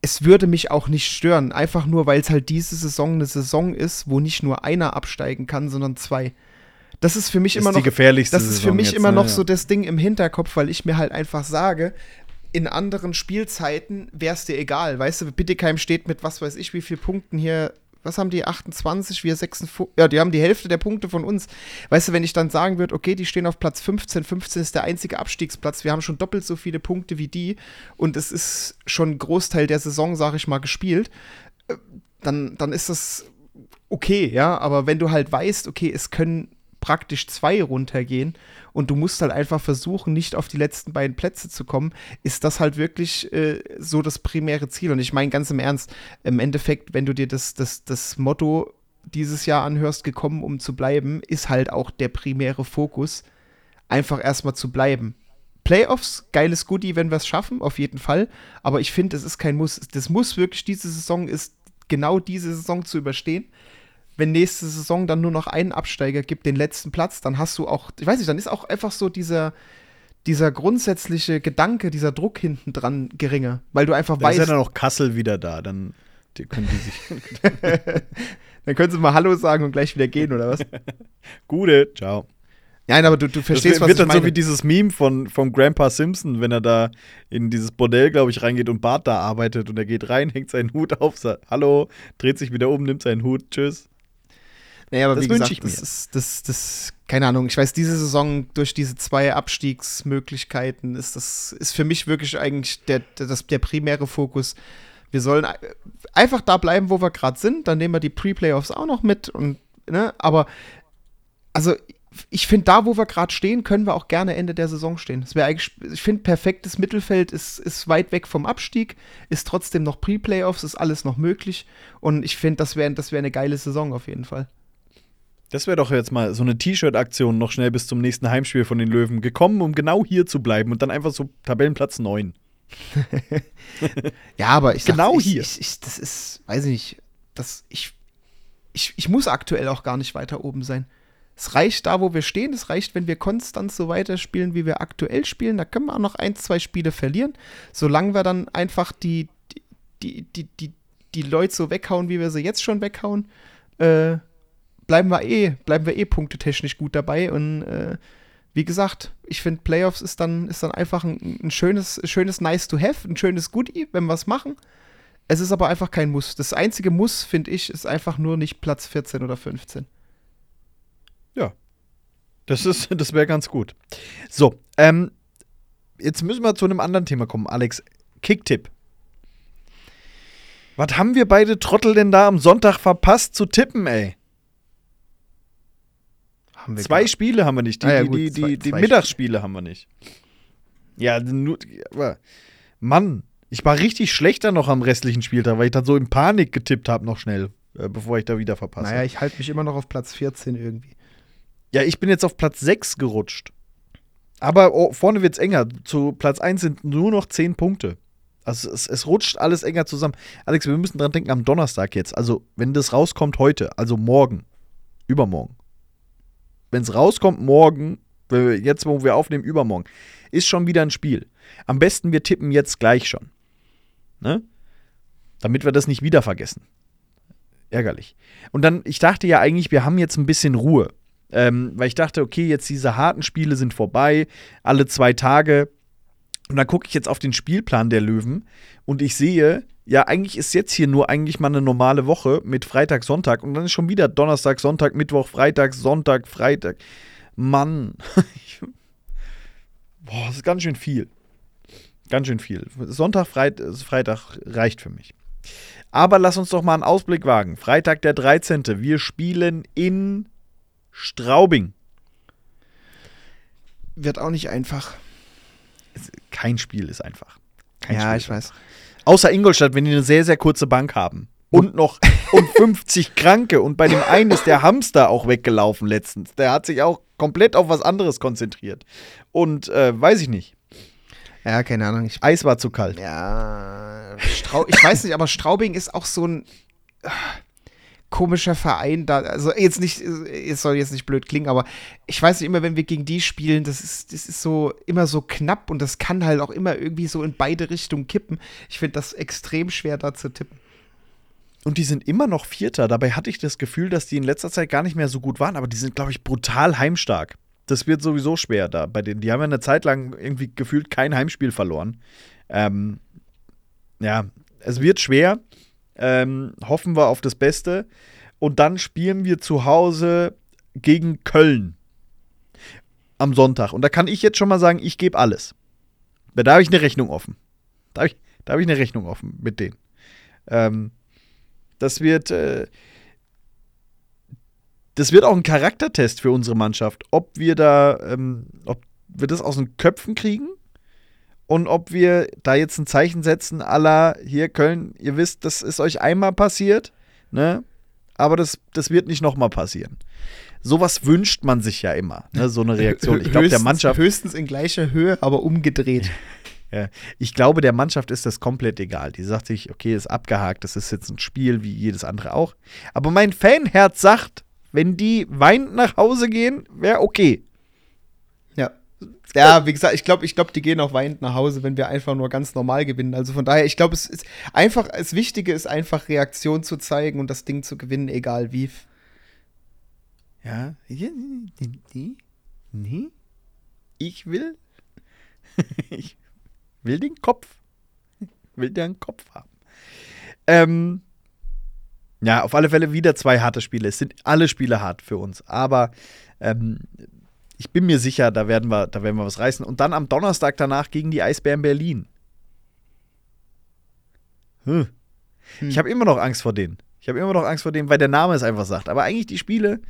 es würde mich auch nicht stören. Einfach nur, weil es halt diese Saison eine Saison ist, wo nicht nur einer absteigen kann, sondern zwei. Das ist für mich ist immer noch. Die gefährlichste das ist Saison für mich jetzt, immer ne, noch so das Ding im Hinterkopf, weil ich mir halt einfach sage, in anderen Spielzeiten wäre es dir egal. Weißt du, Bittigheim steht mit was weiß ich wie viel Punkten hier. Was haben die? 28, wir 56. Ja, die haben die Hälfte der Punkte von uns. Weißt du, wenn ich dann sagen würde, okay, die stehen auf Platz 15, 15 ist der einzige Abstiegsplatz, wir haben schon doppelt so viele Punkte wie die und es ist schon ein Großteil der Saison, sag ich mal, gespielt, äh, dann, dann ist das okay, ja. Aber wenn du halt weißt, okay, es können praktisch zwei runtergehen und du musst halt einfach versuchen, nicht auf die letzten beiden Plätze zu kommen, ist das halt wirklich äh, so das primäre Ziel. Und ich meine ganz im Ernst, im Endeffekt, wenn du dir das, das, das Motto dieses Jahr anhörst, gekommen, um zu bleiben, ist halt auch der primäre Fokus, einfach erstmal zu bleiben. Playoffs, geiles Goodie, wenn wir es schaffen, auf jeden Fall. Aber ich finde, es ist kein Muss. Das muss wirklich diese Saison ist, genau diese Saison zu überstehen wenn nächste Saison dann nur noch einen Absteiger gibt, den letzten Platz, dann hast du auch, ich weiß nicht, dann ist auch einfach so dieser, dieser grundsätzliche Gedanke, dieser Druck hinten dran geringer, weil du einfach da weißt. ist ja dann auch Kassel wieder da, dann die können die sich. dann können sie mal Hallo sagen und gleich wieder gehen, oder was? Gute, ciao. Nein, aber du, du verstehst, das was wird ich dann meine. so wie dieses Meme von, von Grandpa Simpson, wenn er da in dieses Bordell, glaube ich, reingeht und Bart da arbeitet und er geht rein, hängt seinen Hut auf, sagt Hallo, dreht sich wieder um, nimmt seinen Hut, tschüss. Naja, aber das wie gesagt, das ist, das, das, keine Ahnung, ich weiß, diese Saison durch diese zwei Abstiegsmöglichkeiten ist das, ist für mich wirklich eigentlich der, der, das, der primäre Fokus. Wir sollen einfach da bleiben, wo wir gerade sind, dann nehmen wir die Pre-Playoffs auch noch mit und, ne, aber, also, ich finde, da, wo wir gerade stehen, können wir auch gerne Ende der Saison stehen. Das eigentlich, ich finde, perfektes Mittelfeld ist, ist weit weg vom Abstieg, ist trotzdem noch Pre-Playoffs, ist alles noch möglich. Und ich finde, das wäre das wär eine geile Saison auf jeden Fall. Das wäre doch jetzt mal so eine T-Shirt-Aktion noch schnell bis zum nächsten Heimspiel von den Löwen gekommen, um genau hier zu bleiben und dann einfach so Tabellenplatz 9. ja, aber ich genau sag, ich, hier. Ich, ich, das ist, weiß ich nicht, das, ich, ich, ich muss aktuell auch gar nicht weiter oben sein. Es reicht da, wo wir stehen. Es reicht, wenn wir konstant so weiterspielen, wie wir aktuell spielen. Da können wir auch noch ein, zwei Spiele verlieren. Solange wir dann einfach die, die, die, die, die Leute so weghauen, wie wir sie jetzt schon weghauen, äh, bleiben wir eh, bleiben wir eh punktetechnisch gut dabei. Und äh, wie gesagt, ich finde, Playoffs ist dann, ist dann einfach ein, ein, schönes, schönes Nice to have, ein schönes Goodie, wenn wir es machen. Es ist aber einfach kein Muss. Das einzige Muss, finde ich, ist einfach nur nicht Platz 14 oder 15. Ja. Das das wäre ganz gut. So, ähm, jetzt müssen wir zu einem anderen Thema kommen, Alex. Kicktipp. Was haben wir beide Trottel denn da am Sonntag verpasst zu tippen, ey? Zwei gar. Spiele haben wir nicht. Die, ah, ja, gut, die, die, zwei, die, die Mittagsspiele haben wir nicht. Ja, nur. Aber, Mann, ich war richtig schlechter noch am restlichen Spieltag, weil ich dann so in Panik getippt habe, noch schnell, äh, bevor ich da wieder verpasse. Naja, ich halte mich immer noch auf Platz 14 irgendwie. Ja, ich bin jetzt auf Platz 6 gerutscht. Aber oh, vorne wird es enger. Zu Platz 1 sind nur noch 10 Punkte. Also es, es, rutscht alles enger zusammen. Alex, wir müssen dran denken am Donnerstag jetzt. Also, wenn das rauskommt heute, also morgen, übermorgen. Wenn es rauskommt morgen, jetzt wo wir aufnehmen, übermorgen, ist schon wieder ein Spiel. Am besten wir tippen jetzt gleich schon. Ne? Damit wir das nicht wieder vergessen. Ärgerlich. Und dann, ich dachte ja eigentlich, wir haben jetzt ein bisschen Ruhe. Ähm, weil ich dachte, okay, jetzt diese harten Spiele sind vorbei, alle zwei Tage. Und dann gucke ich jetzt auf den Spielplan der Löwen und ich sehe, ja, eigentlich ist jetzt hier nur eigentlich mal eine normale Woche mit Freitag, Sonntag und dann ist schon wieder Donnerstag, Sonntag, Mittwoch, Freitag, Sonntag, Freitag. Mann. Boah, das ist ganz schön viel. Ganz schön viel. Sonntag, Freit Freitag reicht für mich. Aber lass uns doch mal einen Ausblick wagen. Freitag, der 13. Wir spielen in Straubing. Wird auch nicht einfach. Kein Spiel ist einfach. Kein ja, Spiel ich weiß. Außer Ingolstadt, wenn die eine sehr, sehr kurze Bank haben. Und noch und 50 Kranke. Und bei dem einen ist der Hamster auch weggelaufen letztens. Der hat sich auch komplett auf was anderes konzentriert. Und äh, weiß ich nicht. Ja, keine Ahnung. Ich, Eis war zu kalt. Ja. Strau ich weiß nicht, aber Straubing ist auch so ein komischer Verein da. Also jetzt nicht, es soll jetzt nicht blöd klingen, aber ich weiß nicht immer, wenn wir gegen die spielen, das ist, das ist so immer so knapp und das kann halt auch immer irgendwie so in beide Richtungen kippen. Ich finde das extrem schwer da zu tippen. Und die sind immer noch Vierter. Dabei hatte ich das Gefühl, dass die in letzter Zeit gar nicht mehr so gut waren, aber die sind, glaube ich, brutal heimstark das wird sowieso schwer da bei denen. Die haben ja eine Zeit lang irgendwie gefühlt kein Heimspiel verloren. Ähm, ja, es wird schwer. Ähm, hoffen wir auf das Beste. Und dann spielen wir zu Hause gegen Köln am Sonntag. Und da kann ich jetzt schon mal sagen, ich gebe alles. Da habe ich eine Rechnung offen. Da habe ich, hab ich eine Rechnung offen mit denen. Ähm, das wird. Äh, das wird auch ein Charaktertest für unsere Mannschaft, ob wir da, ähm, ob wir das aus den Köpfen kriegen und ob wir da jetzt ein Zeichen setzen, aller hier Köln, ihr wisst, das ist euch einmal passiert, ne? Aber das, das wird nicht nochmal passieren. Sowas wünscht man sich ja immer, ne? so eine Reaktion. Ich glaube, der Mannschaft. Höchstens in gleicher Höhe, aber umgedreht. ja, ich glaube, der Mannschaft ist das komplett egal. Die sagt sich, okay, ist abgehakt, das ist jetzt ein Spiel wie jedes andere auch. Aber mein Fanherz sagt, wenn die weinend nach Hause gehen, wäre okay. Ja. Ja, wie gesagt, ich glaube, ich glaube, die gehen auch weinend nach Hause, wenn wir einfach nur ganz normal gewinnen. Also von daher, ich glaube, es ist einfach, das Wichtige ist einfach Reaktion zu zeigen und das Ding zu gewinnen, egal wie. Ja, nee, ich will, ich will den Kopf, will den Kopf haben. Ähm, ja, auf alle Fälle wieder zwei harte Spiele. Es sind alle Spiele hart für uns. Aber ähm, ich bin mir sicher, da werden, wir, da werden wir was reißen. Und dann am Donnerstag danach gegen die Eisbären Berlin. Hm. Hm. Ich habe immer noch Angst vor denen. Ich habe immer noch Angst vor denen, weil der Name es einfach sagt. Aber eigentlich die Spiele,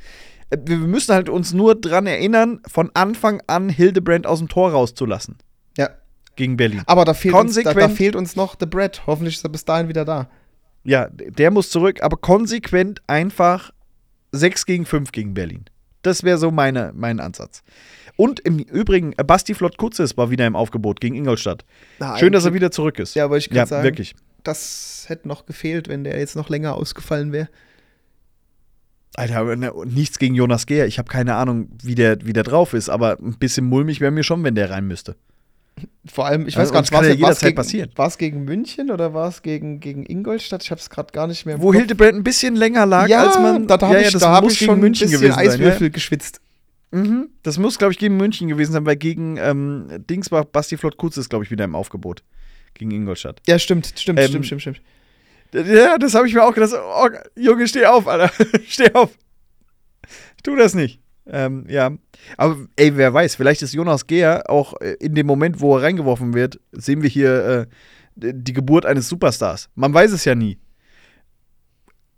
äh, wir müssen halt uns nur dran erinnern, von Anfang an Hildebrand aus dem Tor rauszulassen. Ja. Gegen Berlin. Aber da fehlt, uns, da, da fehlt uns noch The Brad. Hoffentlich ist er bis dahin wieder da. Ja, der muss zurück, aber konsequent einfach 6 gegen 5 gegen Berlin. Das wäre so meine, mein Ansatz. Und im Übrigen, äh, Basti Flott Kutzes war wieder im Aufgebot gegen Ingolstadt. Na, Schön, dass er wieder zurück ist. Ja, aber ich kann ja, sagen, wirklich. das hätte noch gefehlt, wenn der jetzt noch länger ausgefallen wäre. Alter, ne, nichts gegen Jonas Gehr. Ich habe keine Ahnung, wie der, wie der drauf ist, aber ein bisschen mulmig wäre mir schon, wenn der rein müsste. Vor allem, ich Ja, weiß gar uns nicht, war ja es gegen, passieren. War es gegen München oder war es gegen, gegen Ingolstadt? Ich habe es gerade gar nicht mehr Wo. Hildebrand ein bisschen länger lag, ja, als man. da, da habe ja, ja, ich, das da hab ich schon München ein bisschen gewesen sein. Eiswürfel geschwitzt. Ja? Mhm. Das muss, glaube ich, gegen München gewesen sein, weil gegen ähm, Dings war Basti Flott Kutz ist, glaube ich, wieder im Aufgebot. Gegen Ingolstadt. Ja, stimmt, stimmt, Ähm, stimmt, stimmt, stimmt. Ja, das habe ich mir auch gedacht. Oh, Junge, steh auf, Alter. steh auf. Tu das nicht. Ähm, ja. Aber ey, wer weiß, vielleicht ist Jonas Gehr auch äh, in dem Moment, wo er reingeworfen wird, sehen wir hier äh, die Geburt eines Superstars. Man weiß es ja nie.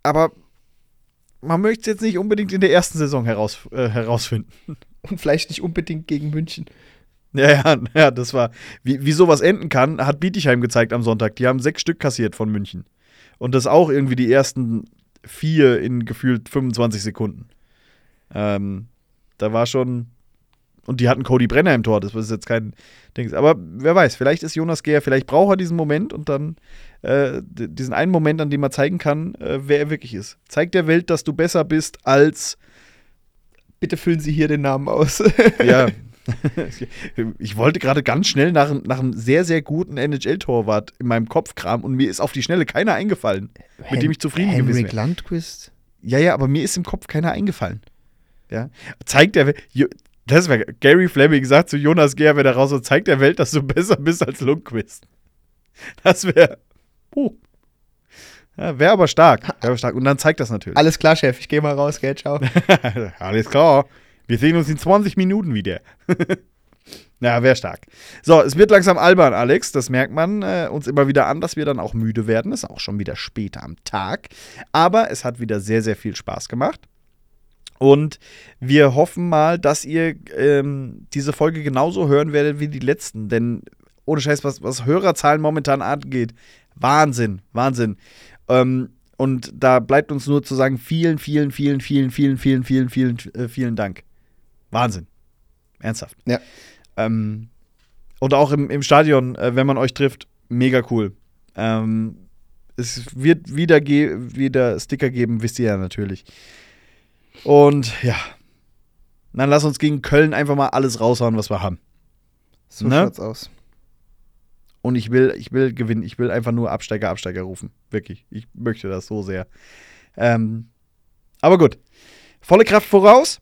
Aber man möchte es jetzt nicht unbedingt in der ersten Saison heraus, äh, herausfinden. Und vielleicht nicht unbedingt gegen München. Ja, ja, ja, das war. Wie, wie sowas enden kann, hat Bietigheim gezeigt am Sonntag. Die haben sechs Stück kassiert von München. Und das auch irgendwie die ersten vier in gefühlt 25 Sekunden. Ähm, da war schon. Und die hatten Cody Brenner im Tor, das ist jetzt kein Ding. Aber wer weiß, vielleicht ist Jonas Gehr, vielleicht braucht er diesen Moment und dann äh, diesen einen Moment, an dem er zeigen kann, äh, wer er wirklich ist. Zeig der Welt, dass du besser bist als Bitte füllen Sie hier den Namen aus. Ja. Ich wollte gerade ganz schnell nach, nach einem sehr, sehr guten NHL-Torwart in meinem Kopf kramen und mir ist auf die Schnelle keiner eingefallen, mit dem ich zufrieden gewesen Henrik wäre. Landquist. Ja, ja, aber mir ist im Kopf keiner eingefallen. Ja. Zeigt der Welt. Das wäre Gary Fleming sagt zu Jonas Gehr, wenn er raus ist, zeigt der Welt, dass du besser bist als Lundqvist. Das wäre. Uh. Ja, wäre aber stark. Wäre aber stark. Und dann zeigt das natürlich. Alles klar, Chef, ich gehe mal raus, gell, ciao. Alles klar. Wir sehen uns in 20 Minuten wieder. ja, wäre stark. So, es wird langsam albern, Alex. Das merkt man äh, uns immer wieder an, dass wir dann auch müde werden. Ist auch schon wieder später am Tag. Aber es hat wieder sehr, sehr viel Spaß gemacht. Und wir hoffen mal, dass ihr ähm, diese Folge genauso hören werdet wie die letzten. Denn ohne Scheiß, was, was Hörerzahlen momentan angeht, Wahnsinn, Wahnsinn. Ähm, und da bleibt uns nur zu sagen, vielen, vielen, vielen, vielen, vielen, vielen, vielen, vielen, äh, vielen Dank. Wahnsinn. Ernsthaft. Ja. Ähm, und auch im, im Stadion, äh, wenn man euch trifft, mega cool. Ähm, es wird wieder, ge wieder Sticker geben, wisst ihr ja natürlich. Und ja, dann lass uns gegen Köln einfach mal alles raushauen, was wir haben. So Ne? schaut's aus. Und ich will, ich will gewinnen. Ich will einfach nur Absteiger, Absteiger rufen. Wirklich. Ich möchte das so sehr. Ähm, aber gut. Volle Kraft voraus.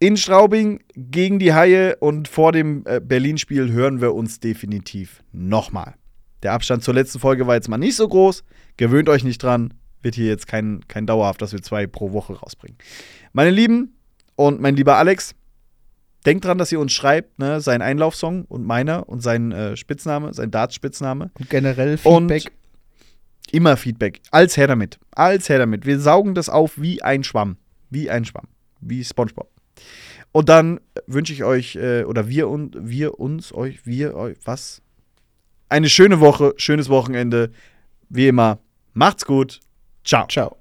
In Straubing gegen die Haie und vor dem äh, Berlin-Spiel hören wir uns definitiv nochmal. Der Abstand zur letzten Folge war jetzt mal nicht so groß. Gewöhnt euch nicht dran. Wird hier jetzt kein, kein dauerhaft, dass wir zwei pro Woche rausbringen. Meine Lieben und mein lieber Alex, denkt dran, dass ihr uns schreibt, ne, sein Einlaufsong und meiner und sein äh, Spitzname, sein Darts-Spitzname. Und generell Und Feedback. immer Feedback. Als her damit. Als her damit. Wir saugen das auf wie ein Schwamm. Wie ein Schwamm. Wie SpongeBob. Und dann wünsche ich euch, äh, oder wir und wir uns, euch, wir, euch, was? Eine schöne Woche, schönes Wochenende. Wie immer, macht's gut. Ciao. Ciao.